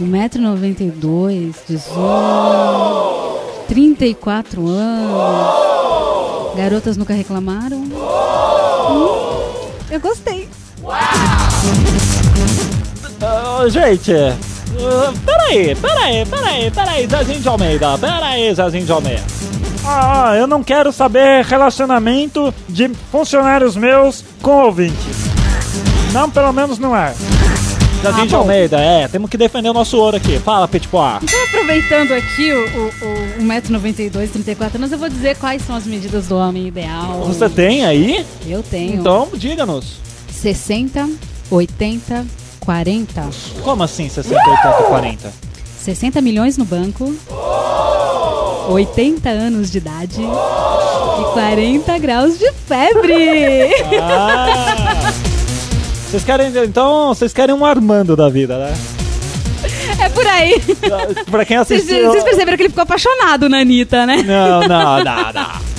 B: 1,92m, 18 34 anos. Garotas nunca reclamaram? Hum, eu gostei.
E: Ah, gente, ah, peraí, peraí, peraí, peraí, Zezinho de Almeida, peraí, Zezinho de Almeida.
H: Ah, eu não quero saber relacionamento de funcionários meus com ouvintes. Não, pelo menos no ar.
E: Zezinho de
B: bom.
E: Almeida, é, temos que defender o nosso ouro aqui. Fala, Petipoá.
B: Então, aproveitando aqui o, o, o 1,92m, 34 anos, eu vou dizer quais são as medidas do homem ideal.
E: Você tem aí?
B: Eu tenho.
E: Então, diga-nos.
B: 60, 80, 40.
E: Como assim 60, 80, 40?
B: 60 milhões no banco, 80 anos de idade e 40 graus de febre.
E: Ah! Vocês querem, então, vocês querem um Armando da vida, né?
B: É por aí.
E: Pra quem assistiu...
B: vocês perceberam que ele ficou apaixonado na Anitta, né?
E: Não, não, não, não.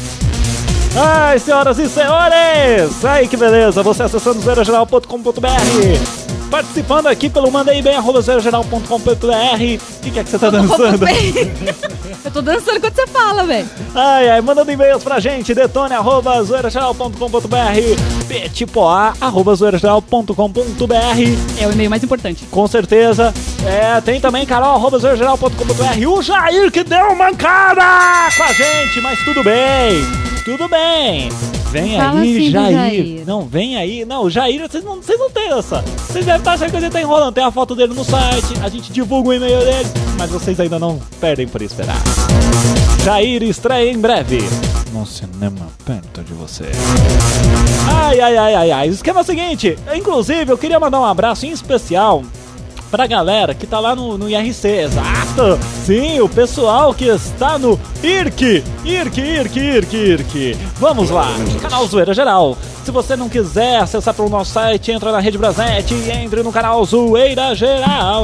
E: Ai, senhoras e senhores! Ai, que beleza! Você acessando zerogeral.com.br Participando aqui pelo mandei bem, arroba zerogeral.com.br O que, é que você tá dançando?
B: Eu tô dançando enquanto você fala, velho.
E: Ai, ai, mandando e-mails pra gente, detone arroba zoeirageral.com.br petipoá arroba zoeirageral.com.br
B: É o e-mail mais importante.
E: Com certeza. É, tem também carol arroba zoeirageral.com.br o Jair que deu mancada com a gente, mas tudo bem, tudo bem. Vem
B: Fala
E: aí,
B: assim
E: Jair.
B: Jair.
E: Não, vem aí. Não, o Jair, vocês não, vocês não têm essa. Vocês devem estar achando que ele tá enrolando. Tem a foto dele no site, a gente divulga o e-mail dele, mas vocês ainda não perdem por esperar. Jair estreia em breve. Num cinema perto de você. Ai, ai, ai, ai, ai. O esquema é o seguinte. Inclusive, eu queria mandar um abraço em especial pra galera que tá lá no, no IRC, exato! Sim, o pessoal que está no IRC, IRC, IRC, IRC, IRC. Vamos lá, canal Zoeira Geral. Se você não quiser acessar pelo nosso site, entra na Rede Brasnet e entre no canal Zoeira Geral.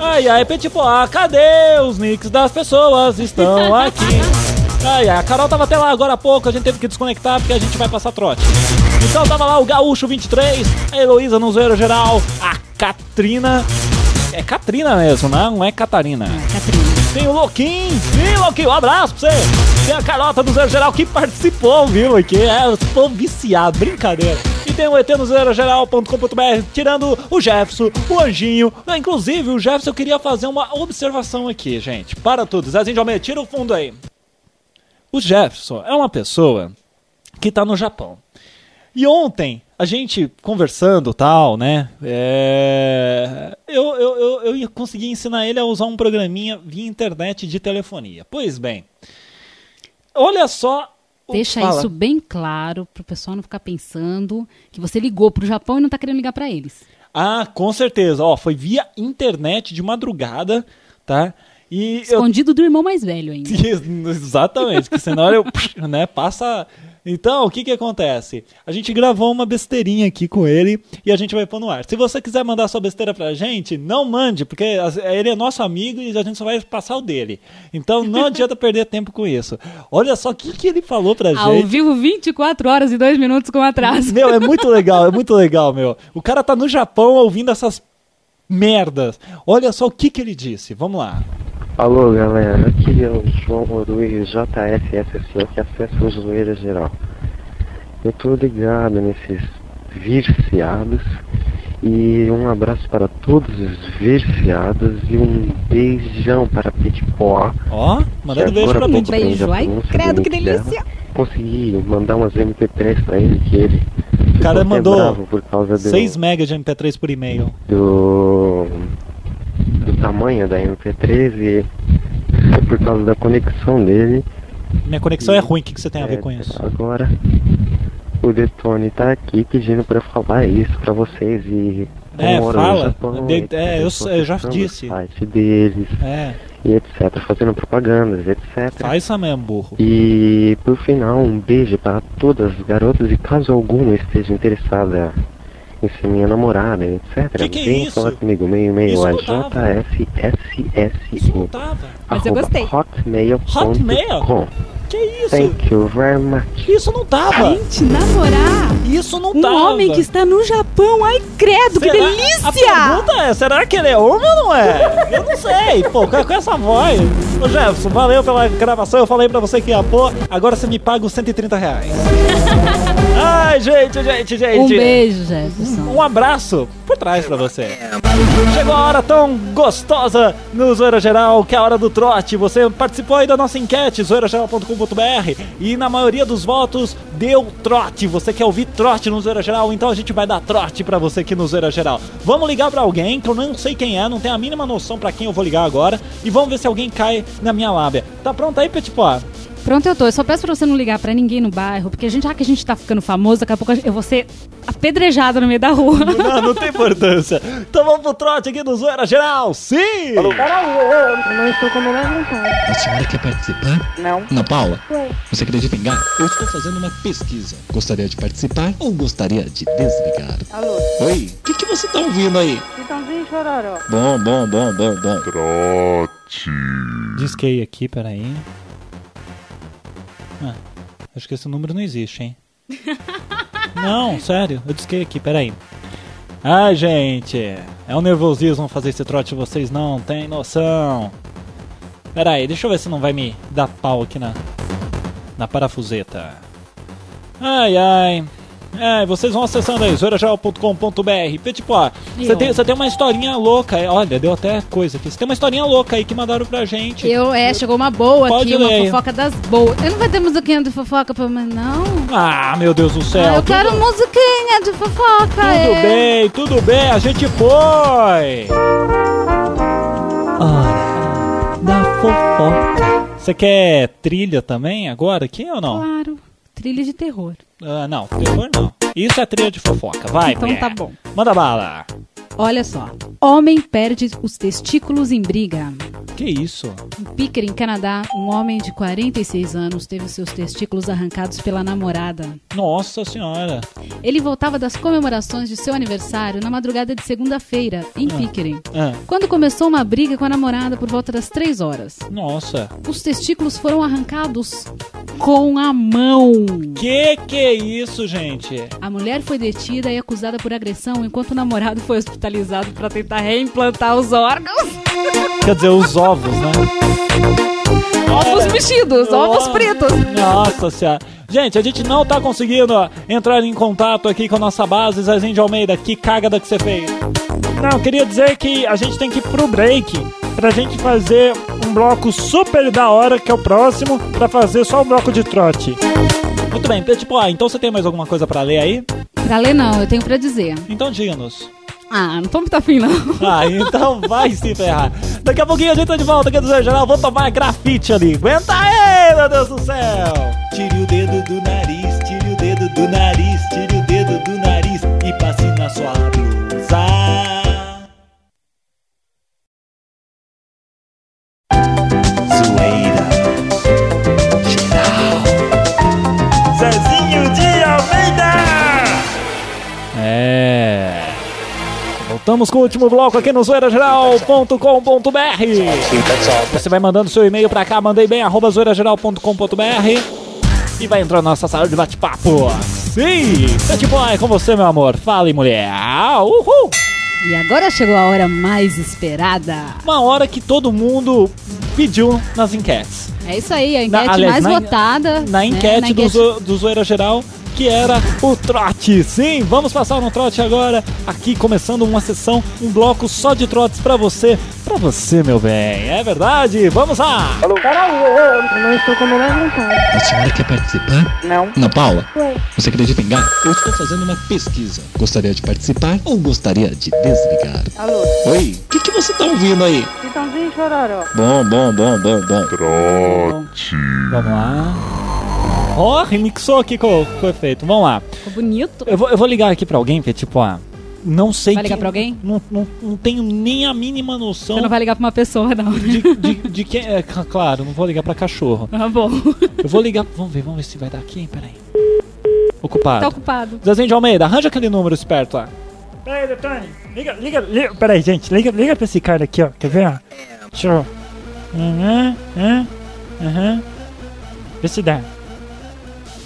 E: Ai, ai, Petit ah, cadê os nicks das pessoas? Estão aqui. Ai, ai, a Carol tava até lá agora há pouco, a gente teve que desconectar porque a gente vai passar trote. Então tava lá o Gaúcho 23, a Heloísa no Zoeiro Geral, a Katrina. É Katrina mesmo, né? Não é Catarina. É,
B: Catrina.
E: Tem o Louquinho, sim, Louquinho, um abraço pra você. Tem a Carota do Zero Geral que participou, viu? Que é, eu tô viciado, brincadeira. E tem o ET no zerogeral.com.br, tirando o Jefferson, o Anjinho. Inclusive, o Jefferson, eu queria fazer uma observação aqui, gente. Para tudo. Zezinho Almeida, tira o fundo aí. O Jefferson é uma pessoa que tá no Japão. E ontem, a gente conversando tal, né? é, Eu, eu, eu, eu ia conseguir ensinar ele a usar um programinha via internet de telefonia. Pois bem, olha só. o-
B: Deixa
E: Fala.
B: isso bem claro pro pessoal não ficar pensando que você ligou pro Japão e não tá querendo ligar pra eles.
E: Ah, com certeza. Ó, foi via internet de madrugada, tá? E eu
B: Escondido do irmão mais velho ainda.
E: Exatamente, que senão eu, né, passa. Então, o que que acontece? A gente gravou uma besteirinha aqui com ele e a gente vai pôr no ar. Se você quiser mandar sua besteira pra gente, não mande, porque ele é nosso amigo e a gente só vai passar o dele. Então, não adianta perder tempo com isso. Olha só o que que ele falou pra
B: Ao
E: gente.
B: vivo, 24 horas e 2 minutos com atraso.
E: Meu, é muito legal, é muito legal, meu. O cara tá no Japão ouvindo essas merdas. Olha só o que que ele disse. Vamos lá.
M: Alô galera, aqui é o João Rodrigues JFSSO que acessa o Zoeira Geral. Eu tô ligado nesses viciados e um abraço para todos os viciados e um beijão para Pitipó.
E: Ó, mandando beijo pra
M: Pitipó.
E: Pitty. Beijo, ai, credo, que delícia.
M: Consegui mandar umas MP3 pra ele que ele
E: O cara mandou
M: bravo por causa do,
E: 6 megas de MP3 por e-mail.
M: do, do tamanho da MP3 e por causa da conexão dele.
E: Minha conexão é ruim, o que, que você tem a ver com isso?
M: Agora o Detone tá aqui pedindo pra eu falar isso pra vocês e
E: É, fala.
M: Japão,
E: De-
M: e
E: é, eu, eu já disse.
M: site deles
E: É,
M: e etc, fazendo propagandas, etc.
E: faz isso mesmo, burro.
M: E por final, um beijo para todas as garotas e caso alguma esteja interessada em ser minha namorada, etc.
E: Que que é
M: Vem
E: isso?
M: falar comigo, meu e-mail
E: Isso
M: é jfssu
E: Mas eu gostei.
M: hotmail.com
E: Hotmail? Que isso?
M: Thank you very much.
E: Isso não tava.
B: Gente, namorar
E: Isso não
B: um
E: tava.
B: homem que está no Japão. Ai, credo, que
E: Será-
B: delícia!
E: A pergunta é, será que ele é homem ou não é? Eu não sei, pô, com com essa voz. Ô Jefferson, valeu pela gravação, eu falei pra você que ia pôr, agora você me paga os 130 reais. Ai, gente, gente, gente.
B: Um beijo, Jefferson.
E: Um abraço por trás pra você. Chegou a hora tão gostosa no Zoeira Geral, que é a hora do trote. Você participou aí da nossa enquete, zoeirageral.com.br, e na maioria dos votos deu trote. Você quer ouvir trote no Zoeira Geral? Então a gente vai dar trote pra você aqui no Zoeira Geral. Vamos ligar pra alguém, que eu não sei quem é, não tenho a mínima noção pra quem eu vou ligar agora, e vamos ver se alguém cai na minha lábia. Tá pronto aí, Petipó?
B: Pronto, eu tô. Eu só peço pra você não ligar pra ninguém no bairro, porque a gente, já que a gente tá ficando famoso, daqui a pouco eu vou ser apedrejada no meio da rua.
E: Não, não tem importância. Então vamos pro trote aqui no Zoeira Geral. Sim!
G: Peraí, eu, eu não estou com a menor vontade.
N: A senhora quer participar?
G: Não.
N: Ana Paula,
G: Ué.
N: você acredita em gato? Eu estou fazendo uma pesquisa. Gostaria de participar ou gostaria de desligar?
G: Alô?
N: Oi, o que, que você tá ouvindo aí?
G: Chitãozinho chororó.
N: Bom, bom, bom, bom, bom. Trote.
E: Disquei aqui, peraí. Ah, acho que esse número não existe, hein? não, sério, eu disquei aqui, peraí. Ai, gente, é um nervosismo fazer esse trote, vocês não têm noção. Peraí, deixa eu ver se não vai me dar pau aqui na, na parafuseta. Ai, ai. É, vocês vão acessando aí, zoeirageral.com.br. Petit Poá, você tem, você tem uma historinha louca. é, Olha, deu até coisa aqui. Você tem uma historinha louca aí que mandaram pra gente.
B: Eu, é, chegou uma boa
E: Pode
B: aqui, uma
E: ler.
B: fofoca das boas. Eu não vai ter musiquinha de fofoca pra mim, não?
E: Ah, meu Deus do céu.
B: Ah, eu
E: tudo-
B: quero musiquinha de fofoca.
E: Tudo
B: é.
E: bem, tudo bem, a gente foi! Hora da fofoca. Você quer trilha também agora aqui ou não?
B: Claro, trilha de terror.
E: Ah, não, terror não. Isso é trilha de fofoca, vai,
B: Então
E: mulher.
B: tá bom.
E: Manda bala.
B: Olha só. Homem perde os testículos em briga.
E: Que isso?
B: Em Pickering, Canadá, um homem de 46 anos teve seus testículos arrancados pela namorada.
E: Nossa senhora.
B: Ele voltava das comemorações de seu aniversário na madrugada de segunda-feira, em Pickering.
E: Ah,
B: Quando começou uma briga com a namorada por volta das 3 horas.
E: nossa.
B: Os testículos foram arrancados com a mão.
E: Que que é isso, gente?
B: A mulher foi detida e acusada por agressão, enquanto o namorado foi hospitalizado para tentar reimplantar os órgãos.
E: Quer dizer, os ovos, né?
B: Ovos mexidos, ovos pretos.
E: Nossa senhora. Gente, a gente não tá conseguindo entrar em contato aqui com a nossa base, Zezinho de Almeida. Que cagada que você fez.
H: Não, eu queria dizer que a gente tem que ir pro break pra gente fazer um bloco super da hora, que é o próximo, pra fazer só o bloco de trote.
E: Muito bem, tipo, ah, então você tem mais alguma coisa pra ler aí?
B: Pra ler não, eu tenho pra dizer.
E: Então diga-nos.
B: Ah, não tô muito afim não.
E: Ah, então vai se ferrar. Daqui a pouquinho a gente tá de volta aqui do Zé Geral. Vou tomar grafite ali. Aguenta aí, meu Deus do céu. Tire o dedo do nariz, tire o dedo do nariz, tire o dedo do nariz e passe na sua blusa. Voltamos com o último bloco aqui no zoeirageral.com.br. Você vai mandando seu e-mail pra cá, mandei bem, arroba zoeirageral.com.br e vai entrar na nossa sala de bate-papo. Sim! Pet Boy, é com você, meu amor. Fala, mulher. Uhul!
B: E agora chegou a hora mais esperada.
E: Uma hora que todo mundo pediu nas enquetes.
B: É isso aí, a
E: Na-
B: enquete
E: aliás,
B: mais
E: na-
B: votada.
E: Na
B: né,
E: enquete,
B: na
E: do,
B: enquete-
E: Zo- do Zoeira Geral, que era o trote. Sim, vamos passar no trote agora. Aqui começando uma sessão, um bloco só de trotes pra você. Pra você, meu bem. É verdade? Vamos lá!
O: Peraí, eu não estou com a menor vontade.
N: A senhora quer participar?
O: Não.
N: Ana Paula,
O: Ué.
N: você acredita em gato? Eu estou fazendo uma pesquisa. Gostaria de participar ou gostaria de desligar?
O: Alô?
N: Oi, o que, que você tá ouvindo aí?
O: Chitãozinho chororó.
N: Bom, bom, bom, bom, bom. Trote.
E: Vamos lá. Ó, remixou aqui com, com o efeito. Vamos lá.
B: Ficou bonito.
E: Eu vou, eu vou ligar aqui pra alguém, que é tipo, ah, não sei
B: Vai ligar
E: quem-
B: pra alguém?
E: Não, não, não tenho nem a mínima noção
B: Você não vai ligar pra uma pessoa, não.
E: de, de, de quem. É, c- claro, não vou ligar pra cachorro.
B: Tá bom.
E: Eu vou ligar. Vamos ver, vamos ver se vai dar aqui. Peraí. Ocupado.
B: Tá ocupado.
E: Zezinho de Almeida, arranja aquele número esperto lá.
H: Peraí, Detone. Liga, liga, liga. Peraí, gente. Liga, liga pra esse cara aqui, ó. Quer ver, ó? Deixa eu... Aham, aham, aham. Vê se dá.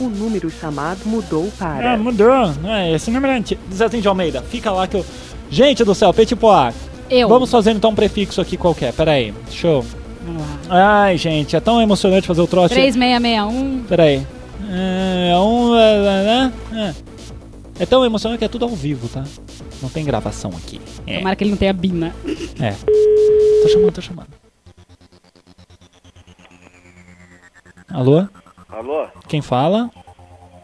P: O número chamado mudou para.
H: Ah, mudou. Não é esse número é antigo.
E: Zezinho de Almeida, fica lá que eu. Gente do céu, Petipoá.
B: Eu.
E: Vamos fazer então um prefixo aqui qualquer. Peraí. Show.
B: Vamos lá.
E: Ai, gente, é tão emocionante fazer o trote.
B: 3661.
E: Peraí. É, um, é, é, é. é tão emocionante que é tudo ao vivo, tá? Não tem gravação aqui. É.
B: Tomara que ele não tenha bina.
E: É. Tô chamando, tô chamando. Alô?
Q: Alô?
E: Quem fala?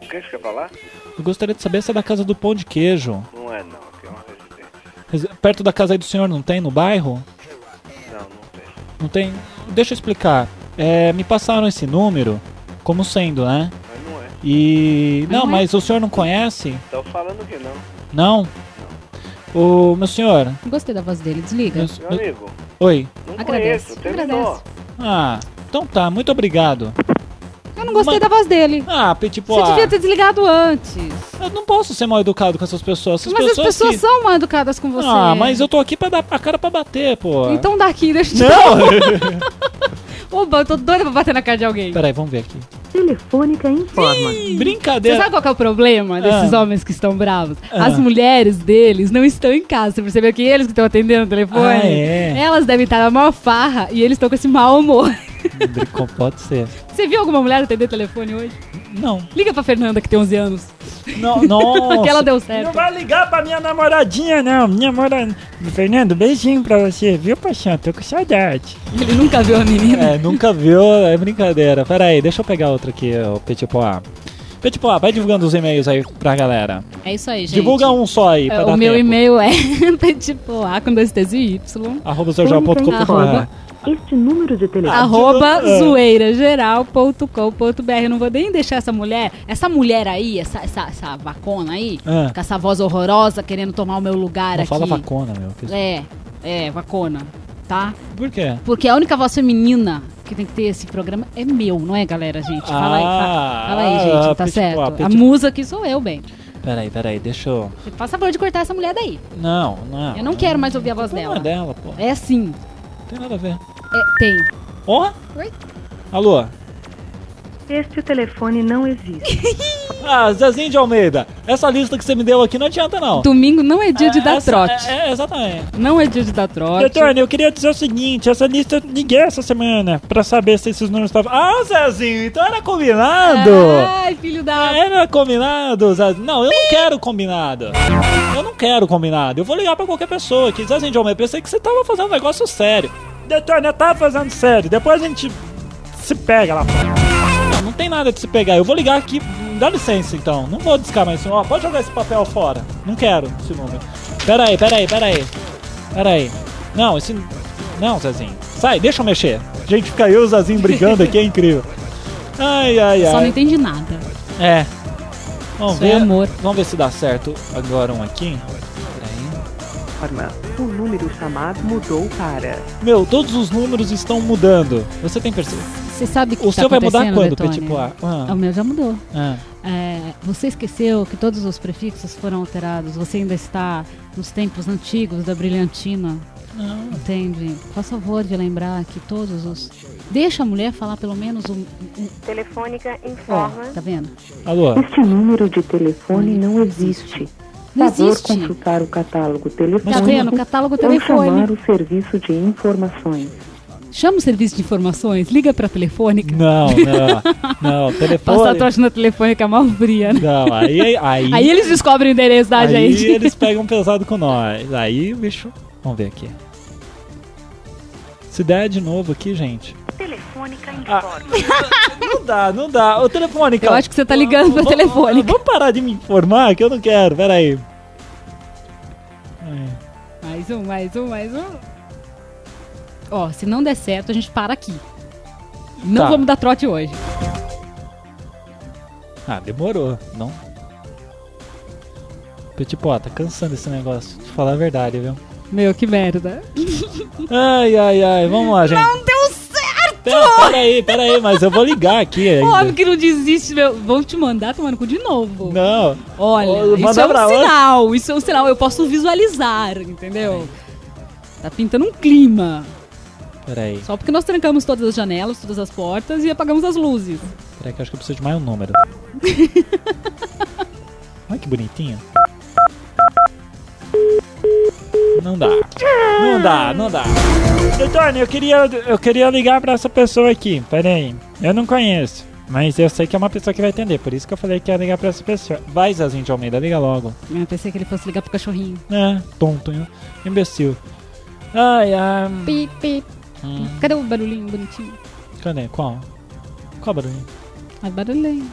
Q: O que você quer falar?
E: Eu gostaria de saber se é da casa do pão de queijo.
Q: Não é não, aqui é uma residência.
E: Resi- Perto da casa aí do senhor, não tem? No bairro?
Q: Não, não tem.
E: Não tem? Deixa eu explicar. É, me passaram esse número como sendo, né?
Q: Mas não é.
E: E. Não,
B: não é.
E: mas o senhor não conhece?
Q: Tô falando que não.
E: Não? O meu senhor.
B: Gostei da voz dele, desliga.
E: Meu,
Q: Meu amigo,
E: Oi.
Q: não
B: Agradece.
Q: conheço.
B: Agradece.
E: Ah, então tá, muito obrigado.
B: Eu não gostei da voz dele.
E: Ah, tipo,
B: Você
E: ah,
B: devia ter desligado antes.
E: eu não posso ser mal educado com essas pessoas. Essas
B: Mas as
E: pessoas
B: pessoas
E: que...
B: são mal educadas com você.
E: Ah, mas eu tô aqui pra dar a cara pra bater, pô.
B: Então daqui, deixa eu te
E: Não!
B: Oba, eu tô doida pra bater na cara de alguém.
E: Peraí, vamos ver aqui.
P: Telefônica informa.
B: Você
E: Brincadeira.
B: sabe qual que é o problema desses
E: Ah.
B: homens que estão bravos?
E: Ah.
B: As mulheres deles não estão em casa. Você percebeu que eles que estão atendendo o telefone?
E: Ah, é?
B: Elas devem estar na maior farra e eles estão com esse mau humor.
E: Pode ser.
B: Você viu alguma mulher atender telefone hoje?
E: Não.
B: Liga pra Fernanda, que tem 11 anos.
H: Não, nossa.
B: que ela deu
H: Não
B: certo.
H: vai ligar pra minha namoradinha, não. Minha namorada. Fernando, beijinho pra você, viu, paixão? Tô com saudade.
B: Ele nunca viu a menina.
E: É, nunca viu, é brincadeira. Pera aí, deixa eu pegar outra aqui, o. Petit Poá, vai divulgando os e-mails aí pra galera.
B: É isso aí, gente.
E: Divulga um só aí, pra
B: É,
E: dar
B: o meu
E: tempo.
B: e-mail é tipo A com dois T's e Y.
E: Arroba.
B: Arroba,
C: Este número de telefone.
B: arroba
E: Ah.
B: zoeirageral.com.br. Não vou nem deixar essa mulher, essa mulher aí, essa, essa, essa vacona aí,
E: Ah.
B: com essa voz horrorosa querendo tomar o meu lugar
E: Não
B: aqui.
E: fala vacona, meu.
B: É, é, vacona, tá?
E: Por quê?
B: Porque a única voz feminina que tem que ter esse programa é meu, não é, galera, gente? Fala aí,
E: Ah,
B: fa- fala aí, gente,
E: ah,
B: tá certo? A musa aqui sou eu, bem.
E: Peraí, peraí, deixa eu...
B: Você faz favor de cortar essa mulher daí.
E: Não, não.
B: Eu não quero mais ouvir a voz
E: Não
B: dela.
E: é dela, pô.
B: É assim.
E: Tem nada a ver.
B: É, tem.
E: Ó,
B: Oi?
E: alô?
P: Este telefone não existe.
E: Ah, Zezinho de Almeida, essa lista que você me deu aqui não adianta não.
B: Domingo não é dia de dar
E: Essa-
B: trote.
E: É, é, exatamente.
B: Não é dia de dar trote.
H: Detone, eu queria dizer o seguinte: essa lista eu liguei essa semana pra saber se esses números estavam. Ah, Zezinho, então era combinado!
B: Ai, filho da.
E: Era combinado, Zezinho. Não, eu não quero combinado. Eu não quero combinado. Eu vou ligar pra qualquer pessoa aqui. Zezinho de Almeida, pensei que você tava fazendo um negócio sério.
H: Detone, eu tava fazendo sério. Depois a gente se pega lá fora.
E: Não, não tem nada de se pegar. Eu vou ligar aqui. Dá licença então. Não vou discar mais isso. Ó, pode jogar esse papel fora. Não quero esse número. Pera aí, pera aí, pera aí. Pera aí. Não, esse. Não, Zezinho. Sai, deixa eu mexer.
H: Gente, fica eu e o Zazinho brigando aqui, é incrível.
E: Ai, ai, ai.
B: Só não entendi nada.
E: É. Vamos
B: Isso é
E: ver.
B: amor.
E: Vamos ver se dá certo agora um aqui.
P: Forma. O número chamado mudou para.
E: Meu, todos os números estão mudando. Você tem percebido?
B: Você sabe que
E: O
B: tá
E: seu vai mudar quando,
B: Detone?
E: Petit Pois? Ah.
B: O meu já mudou.
E: Ah.
B: É, você esqueceu que todos os prefixos foram alterados. Você ainda está nos tempos antigos da brilhantina.
E: Não.
B: Entende? Faça favor de lembrar que todos os. Deixa a mulher falar pelo menos um. um...
G: Telefônica informa.
B: tá vendo?
E: Alô?
P: Este número de telefone não existe.
B: Não
P: Favor
B: existe.
P: consultar o catálogo telefônico.
B: Tá vendo? Catálogo
P: ou
B: telefone.
P: chamar o serviço de informações.
B: Chama o serviço de informações, liga pra telefônica.
E: Não, não. Não, telefone.
B: Passa a trote na telefônica mal fria, né?
E: Não, aí, aí.
B: Aí eles descobrem o endereço da
E: aí
B: gente.
E: eles pegam pesado com nós. Aí, bicho. Vamos ver aqui. Se der de novo aqui, gente.
G: Telefônica
E: Ah, não dá, não dá. O telefone,
B: Eu acho que você tá ligando pra telefônica.
E: Vamos parar de me informar que eu não quero. Pera aí.
B: Mais um, mais um, mais um. Ó, se não der certo, a gente para aqui. Não
E: Tá.
B: vamos dar trote hoje.
E: Ah, demorou. Não. Pó, tá cansando esse negócio. De falar a verdade, viu?
B: Meu, que merda.
E: Ai, ai, ai. Vamos lá, gente.
B: Não deu!
E: Pera, pera aí, pera aí, mas eu vou ligar aqui ainda.
B: que não desiste, meu. Vão te mandar tomar no cu de novo.
E: Não.
B: Olha, isso é um
E: pra onde?
B: sinal. Isso é um sinal. Eu posso visualizar, entendeu? Tá pintando um clima.
E: Pera aí.
B: Só porque nós trancamos todas as janelas, todas as portas e apagamos as luzes.
E: Pera aí que eu acho que eu preciso de mais um número. Olha que bonitinho. Não dá. Não dá, não dá.
H: Detone, eu queria, eu queria ligar pra essa pessoa aqui. Pera aí. Eu não conheço. Mas eu sei que é uma pessoa que vai atender. Por isso que eu falei que ia ligar pra essa pessoa.
E: Vai, Zezinho de Almeida, liga logo.
B: Eu pensei que ele fosse ligar pro cachorrinho.
E: É, tonto, hein? imbecil. Ai, ai.
B: Pi, pi.
E: Hum.
B: Cadê o barulhinho bonitinho?
E: Cadê? Qual? Qual barulhinho?
B: A barulhinho.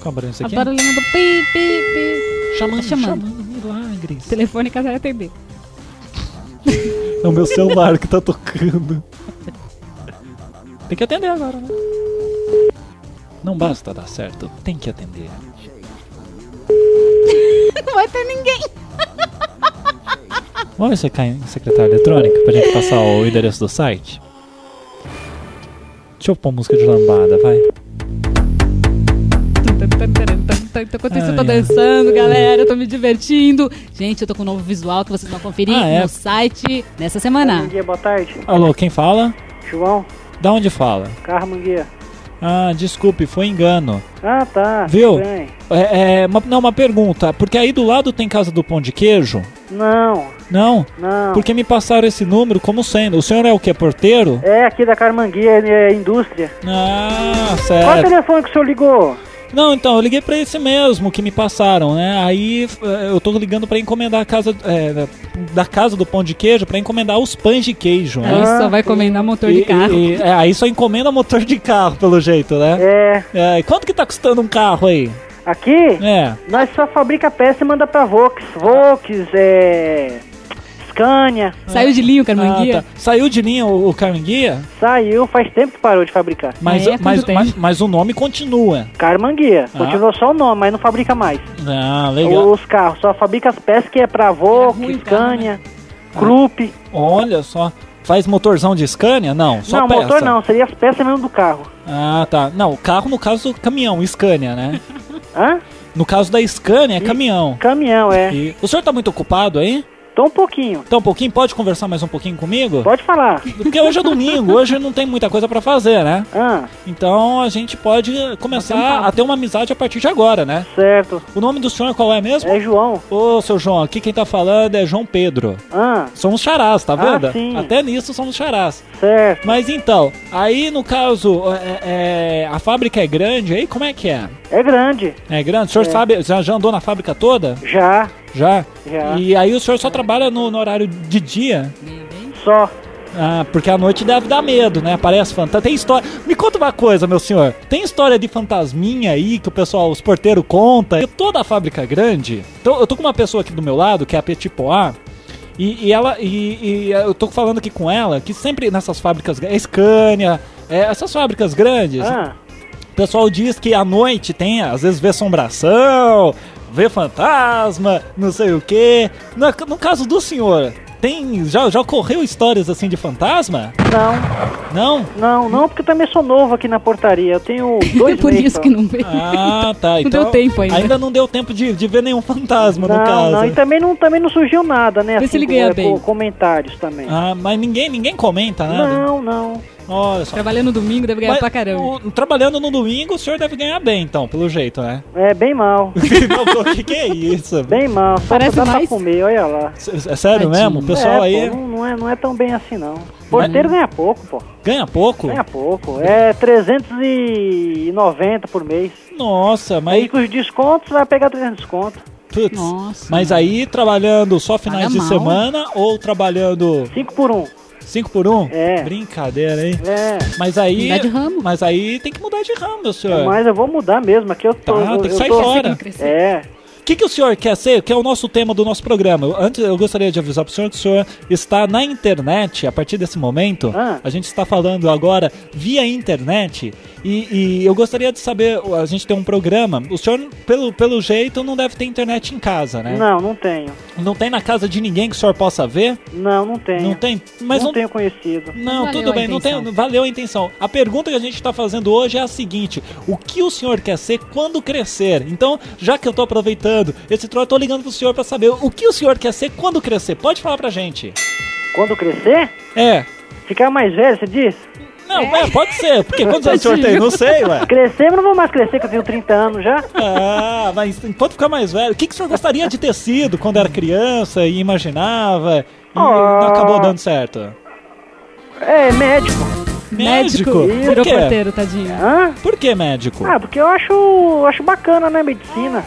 E: Qual barulhinho isso
B: A
E: aqui?
B: barulhinho do pi, pi, pi.
E: Chamando,
B: Tá chamando.
E: chamando milagres.
B: Telefônica vai atender.
E: É o meu celular que tá tocando. Tem que atender agora, né? Não basta dar certo, tem que atender.
B: Não vai ter ninguém.
E: Vamos ver se cai em secretária eletrônica pra gente passar o endereço do site? Deixa eu pôr música de lambada, vai.
B: Enquanto isso, eu tô dançando, galera. Eu tô me divertindo. Gente, eu tô com um novo visual que vocês vão conferir
E: Ah, é?
B: no site nessa semana.
O: Bom dia, boa tarde.
E: Alô, quem fala?
O: João,
E: Da onde fala?
O: Carmo Guia.
E: Ah, desculpe, foi engano.
O: Ah, tá.
E: Viu?
O: tudo bem.
E: É, é, uma, não, uma pergunta. Porque aí do lado tem Casa do Pão de Queijo?
O: Não,
E: Não?
O: Não.
E: Porque me passaram esse número como sendo. O senhor é o que? Porteiro?
O: É aqui da Carmanguia, é indústria.
E: Ah,
O: Qual
E: certo.
O: telefone que o senhor ligou?
E: Não, então, eu liguei pra esse mesmo que me passaram, né? Aí eh, eu tô ligando pra encomendar a casa é, da- casa do pão de queijo pra encomendar os pães de queijo, né?
B: Aí só vai comendar motor de
E: E-
B: carro.
E: e- é, aí só encomenda motor de carro, pelo jeito, né?
O: É.
E: e quanto que tá custando um carro aí?
O: Aqui?
E: É.
O: Nós só fabrica peça e manda pra Vox. Vox, é. Scania.
B: Saiu de linho, Carmanguia?
E: Ah, tá. Saiu de linha o, o Carmanguia?
O: Saiu, faz tempo que parou de fabricar.
E: Mas, mas, mas, mas o nome continua.
O: Carmanguia.
E: Ah.
O: Continua só o nome, mas não fabrica mais.
E: Ah, legal.
O: Os carros, só fabrica as peças que é pra Vox, Scania, Krupp.
E: Olha só. Faz motorzão de Scania? Não, só
O: não,
E: peça.
O: motor não, seria as peças mesmo do carro.
E: Ah, tá. Não, o carro no caso caminhão, Scania, né?
O: Hã?
E: No caso da Scania é caminhão.
O: Caminhão, é.
E: E o senhor tá muito ocupado aí?
O: Tô um pouquinho.
E: Tá um pouquinho? Pode conversar mais um pouquinho comigo?
O: Pode falar.
E: Porque hoje é domingo, hoje não tem muita coisa pra fazer, né?
O: Ah.
E: Então a gente pode começar a ter uma amizade a partir de agora, né?
O: Certo.
E: O nome do senhor qual é mesmo?
O: É João.
E: Ô, seu João, aqui quem tá falando é João Pedro.
O: Ah.
E: Somos charás, tá
O: Ah,
E: vendo?
O: sim.
E: Até nisso somos charás.
O: Certo.
E: Mas então, aí no caso, é, é, a fábrica é grande aí? Como é que é?
O: É grande.
E: É grande? O senhor
O: É.
E: sabe, já, já andou na fábrica toda?
O: Já.
E: Já?
O: Já.
E: E aí o senhor só trabalha no, no horário de dia?
O: Só.
E: Ah, porque à noite deve dar medo, né? Parece fantasma. Tem história. Me conta uma coisa, meu senhor. Tem história de fantasminha aí que o pessoal, os porteiros contam. E toda a fábrica é grande. Então, eu tô com uma pessoa aqui do meu lado, que é a Petit Poá. E, e ela. E, e eu tô falando aqui com ela que sempre nessas fábricas. É Scania, é, essas fábricas grandes.
O: Ah.
E: O pessoal diz que à noite tem, às vezes, vê assombração, vê fantasma, não sei o quê. No, no caso do senhor, tem. Já, já ocorreu histórias assim de fantasma?
O: Não.
E: Não?
O: Não, não, porque eu também sou novo aqui na portaria. Eu tenho dois
B: Por
O: meses
B: isso que não veio.
E: Ah, tá.
B: Não
E: Então,
B: deu tempo ainda.
E: não deu tempo de, de ver nenhum fantasma, no
O: Não,
E: caso.
O: não, e também não, também não surgiu nada, né?
B: Vê se ele ganha
O: é,
B: bem.
O: com comentários também.
E: Ah, mas ninguém, ninguém comenta nada?
O: Não, não.
E: Olha só.
B: Trabalhando no domingo deve ganhar
E: Mas
B: pra caramba.
E: o- trabalhando no domingo, o senhor deve ganhar bem, então, pelo jeito, né?
O: É, bem mal.
E: o que, que é isso?
O: Bem mal. Só
B: Parece
O: dá pra
B: mais-
O: comer, olha lá.
E: É sério mesmo? O pessoal
O: é,
E: aí
O: pô, não, é, não é tão bem assim, não. Porteiro ganha pouco, pô.
E: ganha pouco?
O: Ganha pouco. É 390 por mês.
E: Nossa, mas.
O: Aí com os descontos vai pegar 300 desconto.
E: Putz,
B: Nossa.
E: mas aí trabalhando só finais
B: Paga
E: de
B: mal.
E: semana ou trabalhando
O: 5 por 1.
E: 5 por 1? Um?
O: É.
E: Brincadeira, hein?
O: É.
E: Mas aí.
B: Mudar de ramo.
E: Mas aí tem que mudar de ramo, meu senhor.
O: Mas eu vou mudar mesmo. Aqui eu tô.
E: Tá,
O: eu,
E: tem que sair
O: tô-
E: fora.
O: É.
E: O que, que o senhor quer ser? Que é o nosso tema do nosso programa. Antes, eu gostaria de avisar pro senhor que o senhor está na internet a partir desse momento.
O: Ah.
E: A gente está falando agora via internet. E, e eu gostaria de saber, a gente tem um programa. O senhor, pelo, pelo jeito, não deve ter internet em casa, né?
O: Não, não tenho.
E: Não tem na casa de ninguém que o senhor possa ver?
O: Não, não tenho.
E: Não tem? Mas
O: não,
E: não,
O: tenho conhecido.
E: não,
B: Valeu
E: tudo bem, não tem, valeu a intenção. A pergunta que a gente está fazendo hoje é a seguinte: o que o senhor quer ser quando crescer? Então, já que eu tô aproveitando esse troço, eu tô ligando pro senhor para saber o que o senhor quer ser quando crescer. Pode falar pra gente.
O: Quando crescer,
E: É.
O: ficar mais velho, você diz?
E: Não, é, pode ser. Porque quantos anos o senhor tem? Não sei, ué.
O: Crescer, mas não vou mais crescer, que eu tenho 30 anos já.
E: Ah, mas pode ficar mais velho. O que, que o senhor gostaria de ter sido quando era criança e imaginava e
O: Ah.
E: não acabou dando certo?
O: É, médico.
E: Médico? Por
B: Virou
E: quê?
B: porteiro, tadinho.
O: Hã?
E: Por que médico?
O: Ah, porque eu acho, eu acho bacana, né, medicina.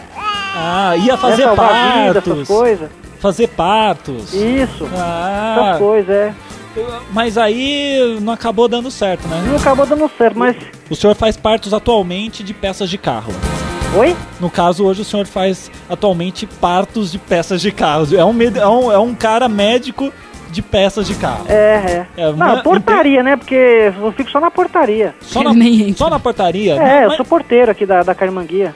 E: Ah, ia fazer
O: vida,
E: partos.
O: coisas.
E: Fazer partos.
O: Isso.
E: Ah,
O: Essas coisas, é.
E: mas aí não acabou dando certo, né?
O: Não acabou dando certo, mas...
E: O senhor faz partos atualmente de peças de carro.
O: Oi?
E: No caso, hoje o senhor faz atualmente partos de peças de carro. É um, med- é um, é um cara médico de peças de carro.
O: É, é.
E: É,
O: não,
E: uma-
O: portaria, né, porque eu fico só na portaria.
E: Só na, só na portaria?
O: É, eu
E: Mas-
O: sou porteiro aqui da, da Carmanguia.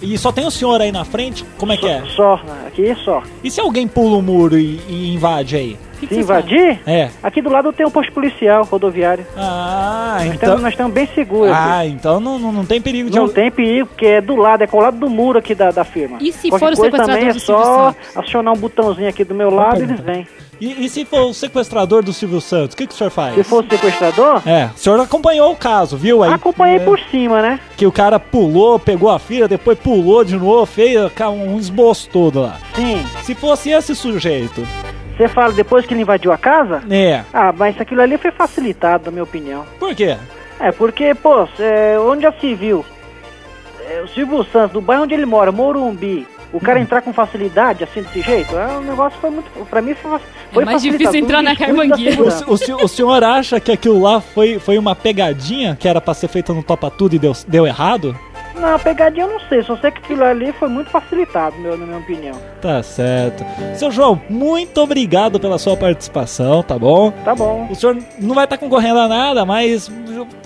E: E só tem o senhor aí na frente? Como é que é?
O: Só, aqui só.
E: E se alguém pula o muro e, e invade aí?
O: Se invadir,
E: É.
O: aqui do lado tem um posto policial rodoviário.
E: Ah,
O: nós
E: então-
O: Estamos, nós estamos bem seguros
E: Ah,
O: aqui.
E: então não, não, não tem perigo de
O: Não tem perigo, porque é do lado, é colado do muro aqui da, da firma.
B: E se
O: Qualquer
B: for o
O: coisa também
B: sequestrador
O: é só acionar um botãozinho aqui do meu lado e eles vêm.
E: E, e se for o sequestrador do Silvio Santos, o que, que o senhor faz?
O: Se for o sequestrador,
E: É, o senhor acompanhou o caso, viu? Aí,
O: acompanhei
E: é,
O: por cima, né?
E: Que o cara pulou, pegou a filha, depois pulou de novo, fez um esboço todo lá.
O: Sim.
E: Se fosse esse sujeito,
O: Você fala depois que ele invadiu a casa?
E: É.
O: Ah, mas aquilo ali foi facilitado, na minha opinião.
E: Por quê?
O: É, porque, pô, é, onde já se viu? É, o Silvio Santos, do bairro onde ele mora, Morumbi, o cara entrar com facilidade, assim, desse jeito, é um negócio foi muito. Pra mim foi, foi
B: É mais difícil entrar na Carmanguia.
E: O,
O: segurança.
E: o se- o senhor acha que aquilo lá foi, foi uma pegadinha que era pra ser feita no Topa Tudo e deu, deu errado?
O: Não, pegadinha eu não sei, só sei que aquilo ali foi muito facilitado, meu, na minha opinião.
E: Tá certo. Seu João, muito obrigado pela sua participação, tá bom?
O: Tá bom.
E: O senhor não vai estar concorrendo a nada, mas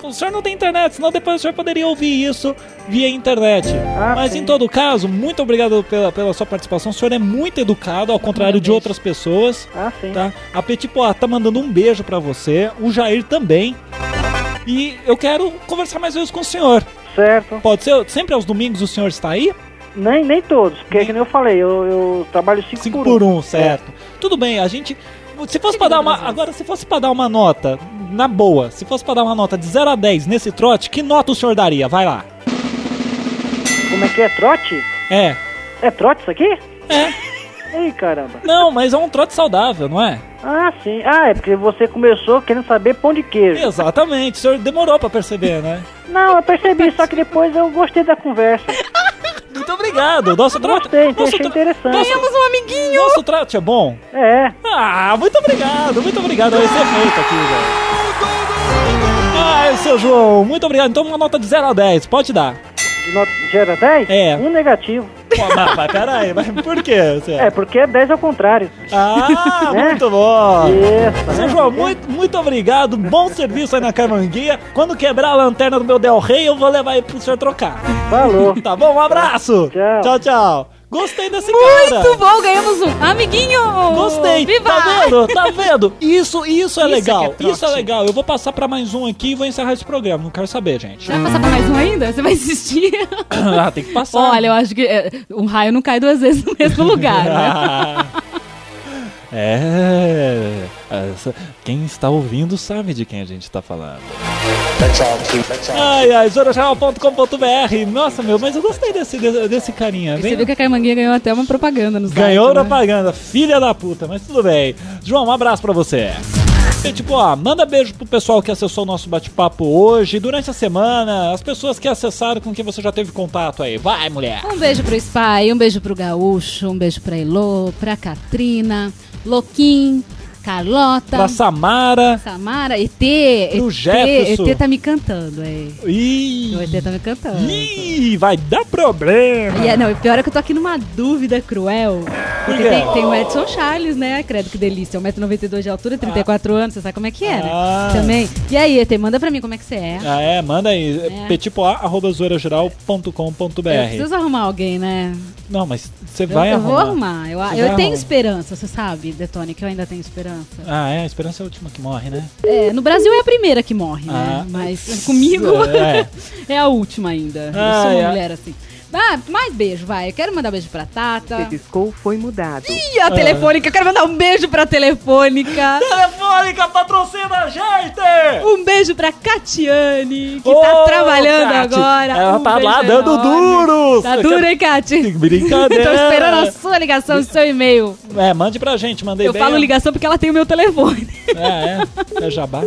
E: o senhor não tem internet, senão depois o senhor poderia ouvir isso via internet.
O: Ah,
E: mas em todo caso, muito obrigado pela, pela sua participação. O senhor é muito educado, ao contrário de outras pessoas.
O: Ah, sim.
E: Tá? A Petit Poá tá mandando um beijo pra você, o Jair também. E eu quero conversar mais vezes com o senhor.
O: Certo.
E: Pode ser? Sempre aos domingos o senhor está aí?
O: Nem, nem todos, porque que nem eu falei, eu, eu trabalho 5
E: 5
O: por
E: por
O: 1.
E: 1, certo. Tudo bem, a gente. Se fosse pra dar uma. Agora, se fosse pra dar uma nota, na boa, se fosse pra dar uma nota de 0 a 10 nesse trote, que nota o senhor daria? Vai lá.
O: Como é que é? Trote?
E: É.
O: É trote isso aqui?
E: É.
O: Ei, caramba.
E: Não, mas é um trote saudável, não é?
O: Ah, sim. Ah, é porque você começou querendo saber pão de queijo.
E: Exatamente, o senhor demorou pra perceber, né?
O: Não, eu percebi, só que depois eu gostei da conversa.
E: Muito obrigado. Nosso trote.
O: Gostei,
E: nosso
O: achei
E: tra-
O: interessante.
E: nosso-
B: um amiguinho!
E: Nosso trote é bom?
O: É.
E: Ah, muito obrigado, muito obrigado. Esse efeito aqui, velho. Ai, seu João, muito obrigado. Então uma nota de 0 a 10, pode dar.
O: De nota de 0 a 10?
E: É.
O: Um negativo.
E: Pô, mas, mas peraí, mas por quê? Você...
O: É, porque é 10 ao contrário.
E: Ah,
O: Né?
E: muito bom.
O: Isso,
E: Seu
O: né?
E: João, muito, muito obrigado. Bom serviço aí na Carmanguia. Quando quebrar a lanterna do meu Del Rey, eu vou levar aí pro senhor trocar.
O: Falou.
E: Tá bom? Um abraço.
O: Tchau.
E: Tchau, tchau. Gostei desse cara.
B: Muito bom, ganhamos um amiguinho!
E: Gostei.
B: Viva!
E: Tá vendo? Tá vendo? Isso, isso é
B: Isso
E: legal.
B: que é
E: isso é legal. Eu vou passar pra mais um aqui e vou encerrar esse programa. Não quero saber, gente.
B: Você vai passar pra mais um ainda? Você vai insistir?
E: ah, tem que passar.
B: Olha, eu acho que é, um raio não cai duas vezes no mesmo lugar, né?
E: é. essa- quem está ouvindo sabe de quem a gente está falando. Ai, ai, zorojal.com.br. Nossa, meu, mas eu gostei desse, desse, carinha.
B: Você viu que a Carmanguinha ganhou até uma propaganda nos
E: Ganhou
B: sites, né?
E: propaganda, filha da puta, mas tudo bem. João, um abraço pra você. E, tipo, ó, manda beijo pro pessoal que acessou o nosso bate-papo hoje, durante a semana, as pessoas que acessaram com quem você já teve contato aí. Vai, mulher!
B: Um beijo pro Spy, um beijo pro Gaúcho, um beijo pra Elô, pra Katrina, Loquim, Carlota,
E: Pra Samara.
B: Samara, ET, ET,
E: Jefferson.
B: ET tá me cantando, é.
E: Ih,
B: O ET tá me cantando.
E: Ih, vai dar problema.
B: E é, não, pior é que eu tô aqui numa dúvida cruel. Porque tem, tem o Edson Charles, né? Credo que delícia. 1,92m de altura, 34 anos, você sabe como é que é, né?
E: Ah.
B: Também. E aí, ET, manda pra mim como é que você é.
E: Ah, é, manda aí,
B: É.
E: petipoa.zoeirageral.com.br
B: Eu preciso arrumar alguém, né?
E: Não, mas você
B: Eu-
E: vai
B: eu,
E: arrumar.
B: vou arrumar. Eu, eu tenho
E: arrumar.
B: esperança, você sabe, Detone, que eu ainda tenho esperança.
E: Ah, é, a esperança é a última que morre, né?
B: É, no Brasil é a primeira que morre, né?
E: Ah.
B: Mas comigo
E: É.
B: é a última ainda. eu
E: Ah,
B: sou uma
E: é.
B: mulher assim. Ah, mais beijo, vai. Eu quero mandar beijo pra Tata.
P: Piscou, foi mudado.
B: Ih, a Telefônica. Eu quero mandar um beijo pra Telefônica.
E: Telefônica, patrocina a gente!
B: Um beijo pra Catiane, que
E: Ô,
B: tá trabalhando
E: Cati,
B: agora.
E: ela
B: Um
E: tá lá dando duros.
B: Tá duro, hein, Cati?
E: Brincadeira.
B: Tô esperando a sua ligação, o seu e-mail.
E: É, mande pra gente, mandei
B: Eu
E: bem.
B: falo ligação porque ela tem o meu telefone.
E: É, é. É jabá.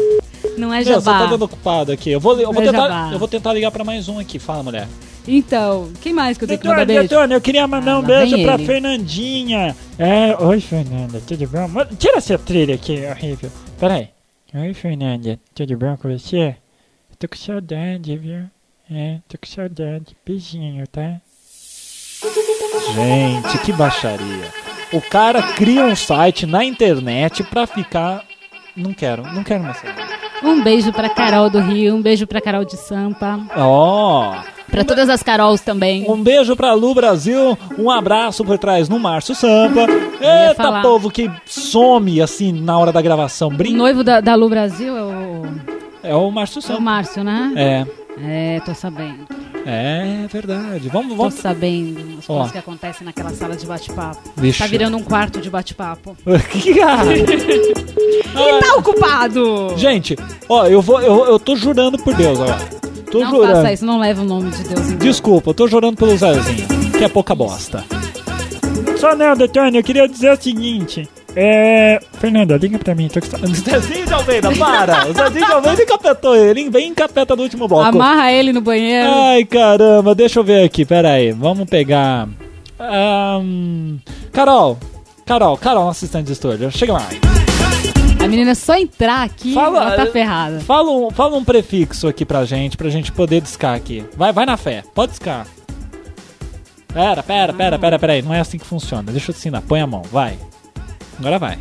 B: Não é
E: Meu, você
B: jabá.
E: tá dando ocupado aqui. Eu vou, eu, vou
B: é
E: tentar,
B: jabá.
E: eu vou tentar ligar pra mais um aqui. Fala, mulher.
B: Então, quem mais que eu tenho que mandar beijo?
H: Detone, eu queria mandar
B: Ah,
H: um beijo pra
B: ele.
H: Fernandinha. É, oi Fernanda, tudo bom? Tira essa trilha aqui, horrível. Peraí. Oi Fernanda, tudo bom com você? Tô com saudade, viu? É, tô com saudade. Beijinho, tá?
E: Gente, que baixaria. O cara cria um site na internet pra ficar. Não quero, não quero mais saber.
B: Um beijo pra Carol do Rio, um beijo pra Carol de Sampa.
E: Ó.
B: Pra todas as Carols também.
E: Um beijo pra Lu Brasil, um abraço por trás no Márcio Sampa. Eita,
B: falar.
E: povo que some assim na hora da gravação.
B: O
E: Brinca.
B: noivo da, da Lu Brasil é o,
E: É o Márcio
B: é o
E: Sampa.
B: Márcio, né?
E: É,
B: É, tô sabendo.
E: é verdade. Vamos,
B: Tô
E: vamos.
B: sabendo as
E: Ó.
B: coisas que acontecem naquela sala de bate-papo.
E: Vixe.
B: Tá virando um quarto de bate-papo.
E: Ah,
B: E tá ocupado!
E: Gente, ó, eu vou, eu, eu tô jurando por Deus, ó. Tô
B: não
E: jurando.
B: faça isso, não leva o nome de Deus em.
E: Desculpa, eu tô jurando pelo Zezinho, que é pouca bosta.
H: Só não, Detone, eu queria dizer o seguinte. É. Fernanda, liga pra mim. Tô.
E: Zezinho de Almeida, para! O Zezinho de Almeida encapetou ele, hein? Vem encapeta no último bloco.
B: Amarra ele no banheiro.
E: Ai, caramba, deixa eu ver aqui, pera aí. Vamos pegar. Ahn, Carol, Carol, Carol, nossa assistente de estúdio, chega lá.
B: A menina é só entrar aqui,
E: Fala-
B: ela tá ferrada.
E: Fala um, fala um prefixo aqui pra gente, pra gente poder discar aqui. Vai, vai na fé, pode discar. Pera, pera, pera, pera, pera aí, não é assim que funciona. Deixa eu te ensinar, põe a mão, vai. Agora vai.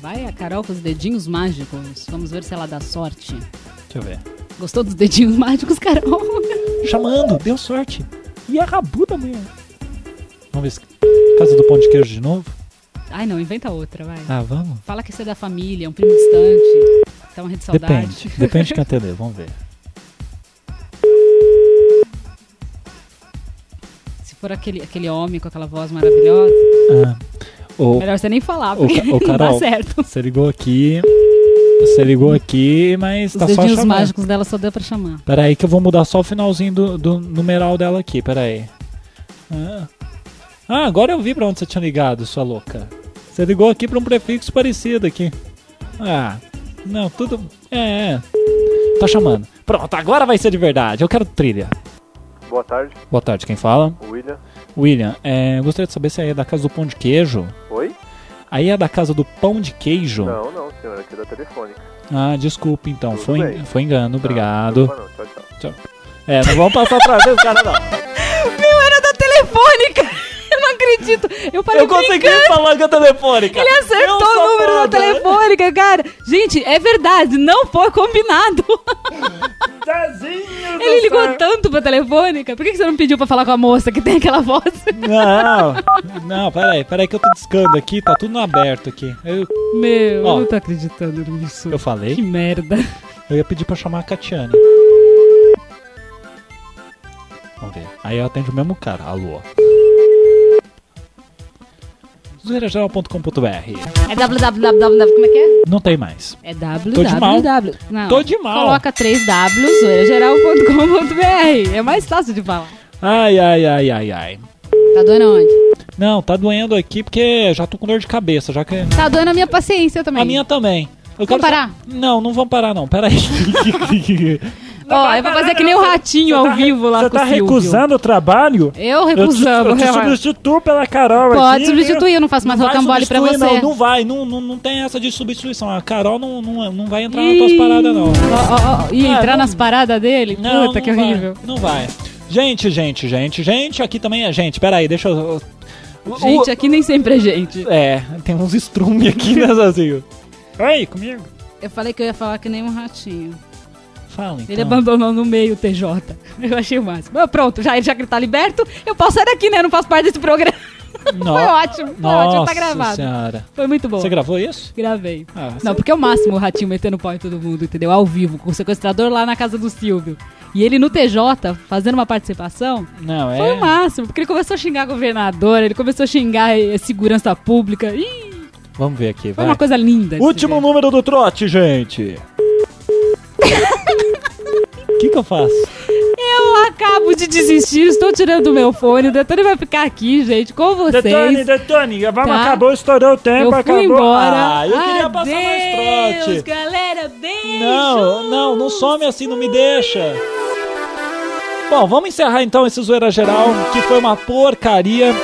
B: Vai a Carol com os dedinhos mágicos. Vamos ver se ela dá sorte.
E: Deixa eu ver.
B: Gostou dos dedinhos mágicos, Carol?
E: Chamando, deu sorte. E a rabuda, mulher. Vamos ver se. Casa do pão de queijo de novo?
B: Ai, não, inventa outra, vai.
E: Ah, vamos?
B: Fala que você é da família, um primo distante. Tá uma rede de saudade.
E: Depende, depende de quem atender, vamos ver.
B: Se for aquele, aquele homem com aquela voz maravilhosa,
E: Ah, o,
B: melhor você nem falar,
E: o,
B: porque
E: Ca- o
B: não dá
E: Carol,
B: certo.
E: você ligou aqui. Você ligou aqui, mas
B: Os
E: tá só chamando.
B: mágicos dela só deu pra chamar.
E: Pera aí que eu vou mudar só o finalzinho do, do numeral dela aqui, pera aí. Ah. Ah, agora eu vi pra onde você tinha ligado, sua louca. Você ligou aqui pra um prefixo parecido aqui. Ah, não, tudo... É, é. Tá chamando. Pronto, agora vai ser de verdade. Eu quero trilha.
Q: Boa tarde,
E: Boa tarde, quem fala?
Q: William.
E: William, é, eu gostaria de saber se aí é da casa do pão de queijo.
Q: Oi?
E: Aí é da casa do pão de queijo?
Q: Não, não, senhor, aqui é da Telefônica.
E: Ah, desculpe então.
Q: Tudo
E: Foi,
Q: bem.
E: foi engano, obrigado.
Q: Não, não, tchau, tchau.
E: Tchau. É, não vamos passar pra ver o cara não.
B: Acredito! Eu falei
E: Eu consegui
B: brincando.
E: falar com a telefônica.
B: Ele acertou o número da
E: foda.
B: telefônica, cara! Gente, é verdade, não foi combinado!
H: Zezinho
B: Ele ligou tanto pra telefônica, por que que você não pediu pra falar com a moça que tem aquela voz?
E: Não, não, peraí, peraí que eu tô discando aqui, tá tudo no aberto aqui. Eu,
B: Meu,
E: Ó.
B: eu não tô acreditando nisso.
E: eu falei?
B: Que merda.
E: Eu ia pedir pra chamar a Catiane. Vamos ver. Aí eu atendo o mesmo cara. Alô. zoeirageral.com.br
B: É www, como é que é?
E: Não tem mais.
B: É
E: Tô de mal.
B: www. Não,
E: Tô de mal.
B: Coloca 3w, zoeirageral.com.br. É mais fácil de falar.
E: Ai, ai, ai, ai, ai.
B: Tá doendo onde?
E: Não, tá doendo aqui porque já tô com dor de cabeça, já que...
B: Tá doendo a minha paciência também.
E: A minha também. Eu
B: Vamos parar?
E: só- Não, não vamos parar não, peraí.
B: Ó, eu vou fazer que nem o ratinho ao vivo lá
H: Você
B: com
H: tá
B: o Silvio.
H: recusando o trabalho?
B: Eu recusando.
H: Eu te, eu te substituo pela Carol
B: Pode
H: aqui,
B: substituir, eu não faço mais
E: vai
B: rocambole pra
E: substituir,
B: você.
E: Não, não vai, não, não, não tem essa de substituição. A Carol não, não, não vai entrar nas tuas paradas, não.
B: Ó, ó, ó, Ih,
E: Ah,
B: entrar
E: não-
B: nas paradas dele?
E: Não,
B: Puta,
E: não
B: que
E: vai,
B: horrível.
E: Não vai. Gente, gente, gente, gente, aqui também é gente. Peraí, deixa eu. o-
B: Gente, aqui nem sempre é gente.
E: É, tem uns estrumes aqui, né, Zazinho?
H: Oi, comigo?
B: Eu falei que eu ia falar que nem um ratinho.
E: Fala, então.
B: Ele abandonou no meio o TJ. Eu achei o máximo. Mas pronto, já, já que ele tá liberto, eu posso sair daqui, né? Eu não faço parte desse programa.
E: No-
B: Foi ótimo, foi ótimo, tá gravado.
E: Senhora.
B: Foi muito bom.
E: Você gravou isso?
B: Gravei.
E: Ah,
B: Não, porque é o máximo o ratinho metendo pau em todo mundo, entendeu? Ao vivo, com o sequestrador lá na casa do Silvio. E ele no TJ, fazendo uma participação,
E: Não, é.
B: foi o máximo. Porque ele começou a xingar governador, ele começou a xingar eh, segurança pública. Ih,
E: Vamos ver aqui,
B: foi
E: vai.
B: uma coisa linda.
E: Último número do trote, gente. O que que eu faço?
B: Eu acabo de desistir, estou tirando o meu fone. O Detone vai ficar aqui, gente, com vocês.
H: Detone, Detone, vamos,
B: Tá.
H: acabou, estourou o tempo,
B: Eu fui
H: acabou.
B: embora.
E: Ah, eu queria passar mais
B: Adeus,
E: trote.
B: galera, beijo.
E: Não, não, não some assim, não me deixa. Bom, vamos encerrar então esse zoeira geral, que foi uma porcaria.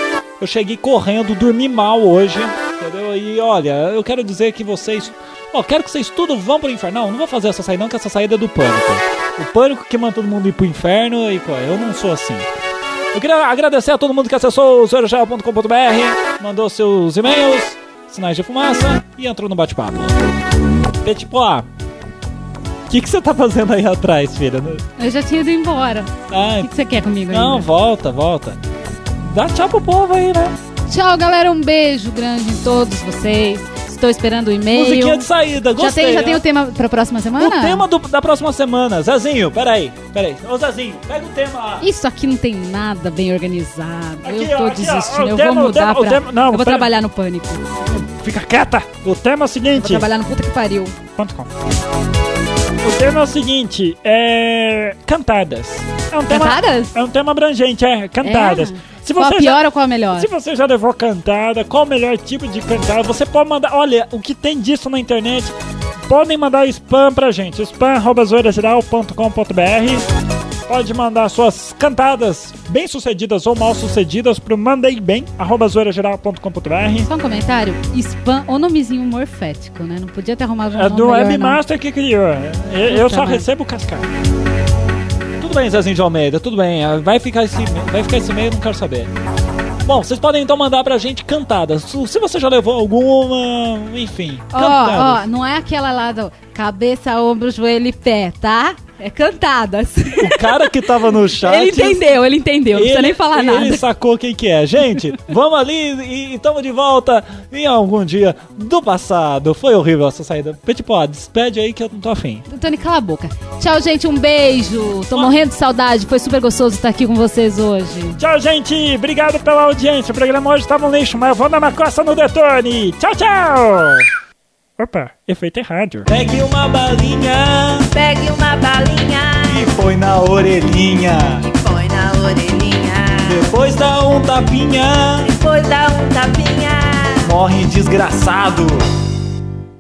E: Eu cheguei correndo, dormi mal hoje, entendeu? E olha, eu quero dizer que vocês. Ó, quero que vocês tudo vão pro inferno. Não, não vou fazer essa saída, não, que essa saída é do pânico. O pânico que manda todo mundo ir pro inferno e pô, eu não sou assim. Eu queria agradecer a todo mundo que acessou o zoeirogel.com.br, mandou seus e-mails, sinais de fumaça e entrou no bate-papo. Tipo, ó, o que, que você tá fazendo aí atrás, filha?
B: Eu já tinha ido embora.
E: Ah,
B: O que que você quer comigo
E: não,
B: ainda?
E: volta, volta. Dá tchau pro povo aí, né?
B: Tchau, galera. Um beijo grande em todos vocês. Estou esperando o e-mail.
E: Musiquinha de saída,
B: Já
E: gostei.
B: tem, já tem o tema pra próxima semana?
E: O tema do- da próxima semana. Zezinho, peraí, peraí. Ô Zezinho, pega o tema lá.
B: Isso aqui não tem nada bem organizado.
H: Aqui,
B: eu tô
H: ó, aqui, ó,
B: desistindo.
H: o
B: eu
H: tema-
B: vou mudar
H: tema-
B: pra.
H: tema- não,
B: eu vou
H: pera-
B: trabalhar no pânico.
H: Fica quieta. O tema é o
B: Vou
H: seguinte.
B: trabalhar no puta que pariu.
H: Ponto com. O tema é o seguinte, é cantadas. É um tema,
B: Cantadas?
H: É um tema abrangente, é, cantadas.
B: É.
A: Se
B: Qual a
A: você
B: pior
A: já-
B: ou qual a melhor?
A: Se você já levou cantada, qual o melhor tipo de cantada? Você pode mandar. Olha, o que tem disso na internet. Podem mandar spam pra gente. spam.zoeirageral.com.br Pode mandar suas cantadas bem sucedidas ou mal sucedidas pro mandeibem.zoeirageral.com.br
B: Só um comentário. Spam, o nomezinho morfético, né? Não podia ter arrumado um
A: É do
B: melhor,
A: Webmaster que criou. Eu, eu só recebo cascata.
E: Tudo bem, Zezinho de Almeida, tudo bem. ah, Vai ficar esse, vai ficar esse e-mail, não quero saber. Bom, vocês podem então mandar pra gente cantadas. Se você já levou alguma, enfim.
B: Ó,
E: cantadas.
B: ó, não é aquela lá do cabeça, ombro, joelho e pé, tá? É cantadas.
E: O cara que tava no chat.
B: Ele entendeu, ele entendeu, não precisa
E: ele-
B: nem falar
E: ele
B: nada.
E: sacou quem que é. Gente, vamos ali e estamos de volta em algum dia do passado. Foi horrível essa saída. Petipó, despede aí que eu não tô afim.
B: Tony, cala a boca. Tchau, gente, um beijo. Tô morrendo de saudade, foi super gostoso estar aqui com vocês hoje.
A: Tchau, gente. Obrigado pela audiência. O programa hoje tava um lixo, mas eu vou dar uma coça no Detone. Tchau, tchau. Opa, efeito errado.
E: Pegue uma balinha
R: Pegue uma balinha
E: e põe na orelhinha.
R: e põe na orelhinha.
E: Depois dá um tapinha,
R: Depois dá um tapinha.
E: morre desgraçado.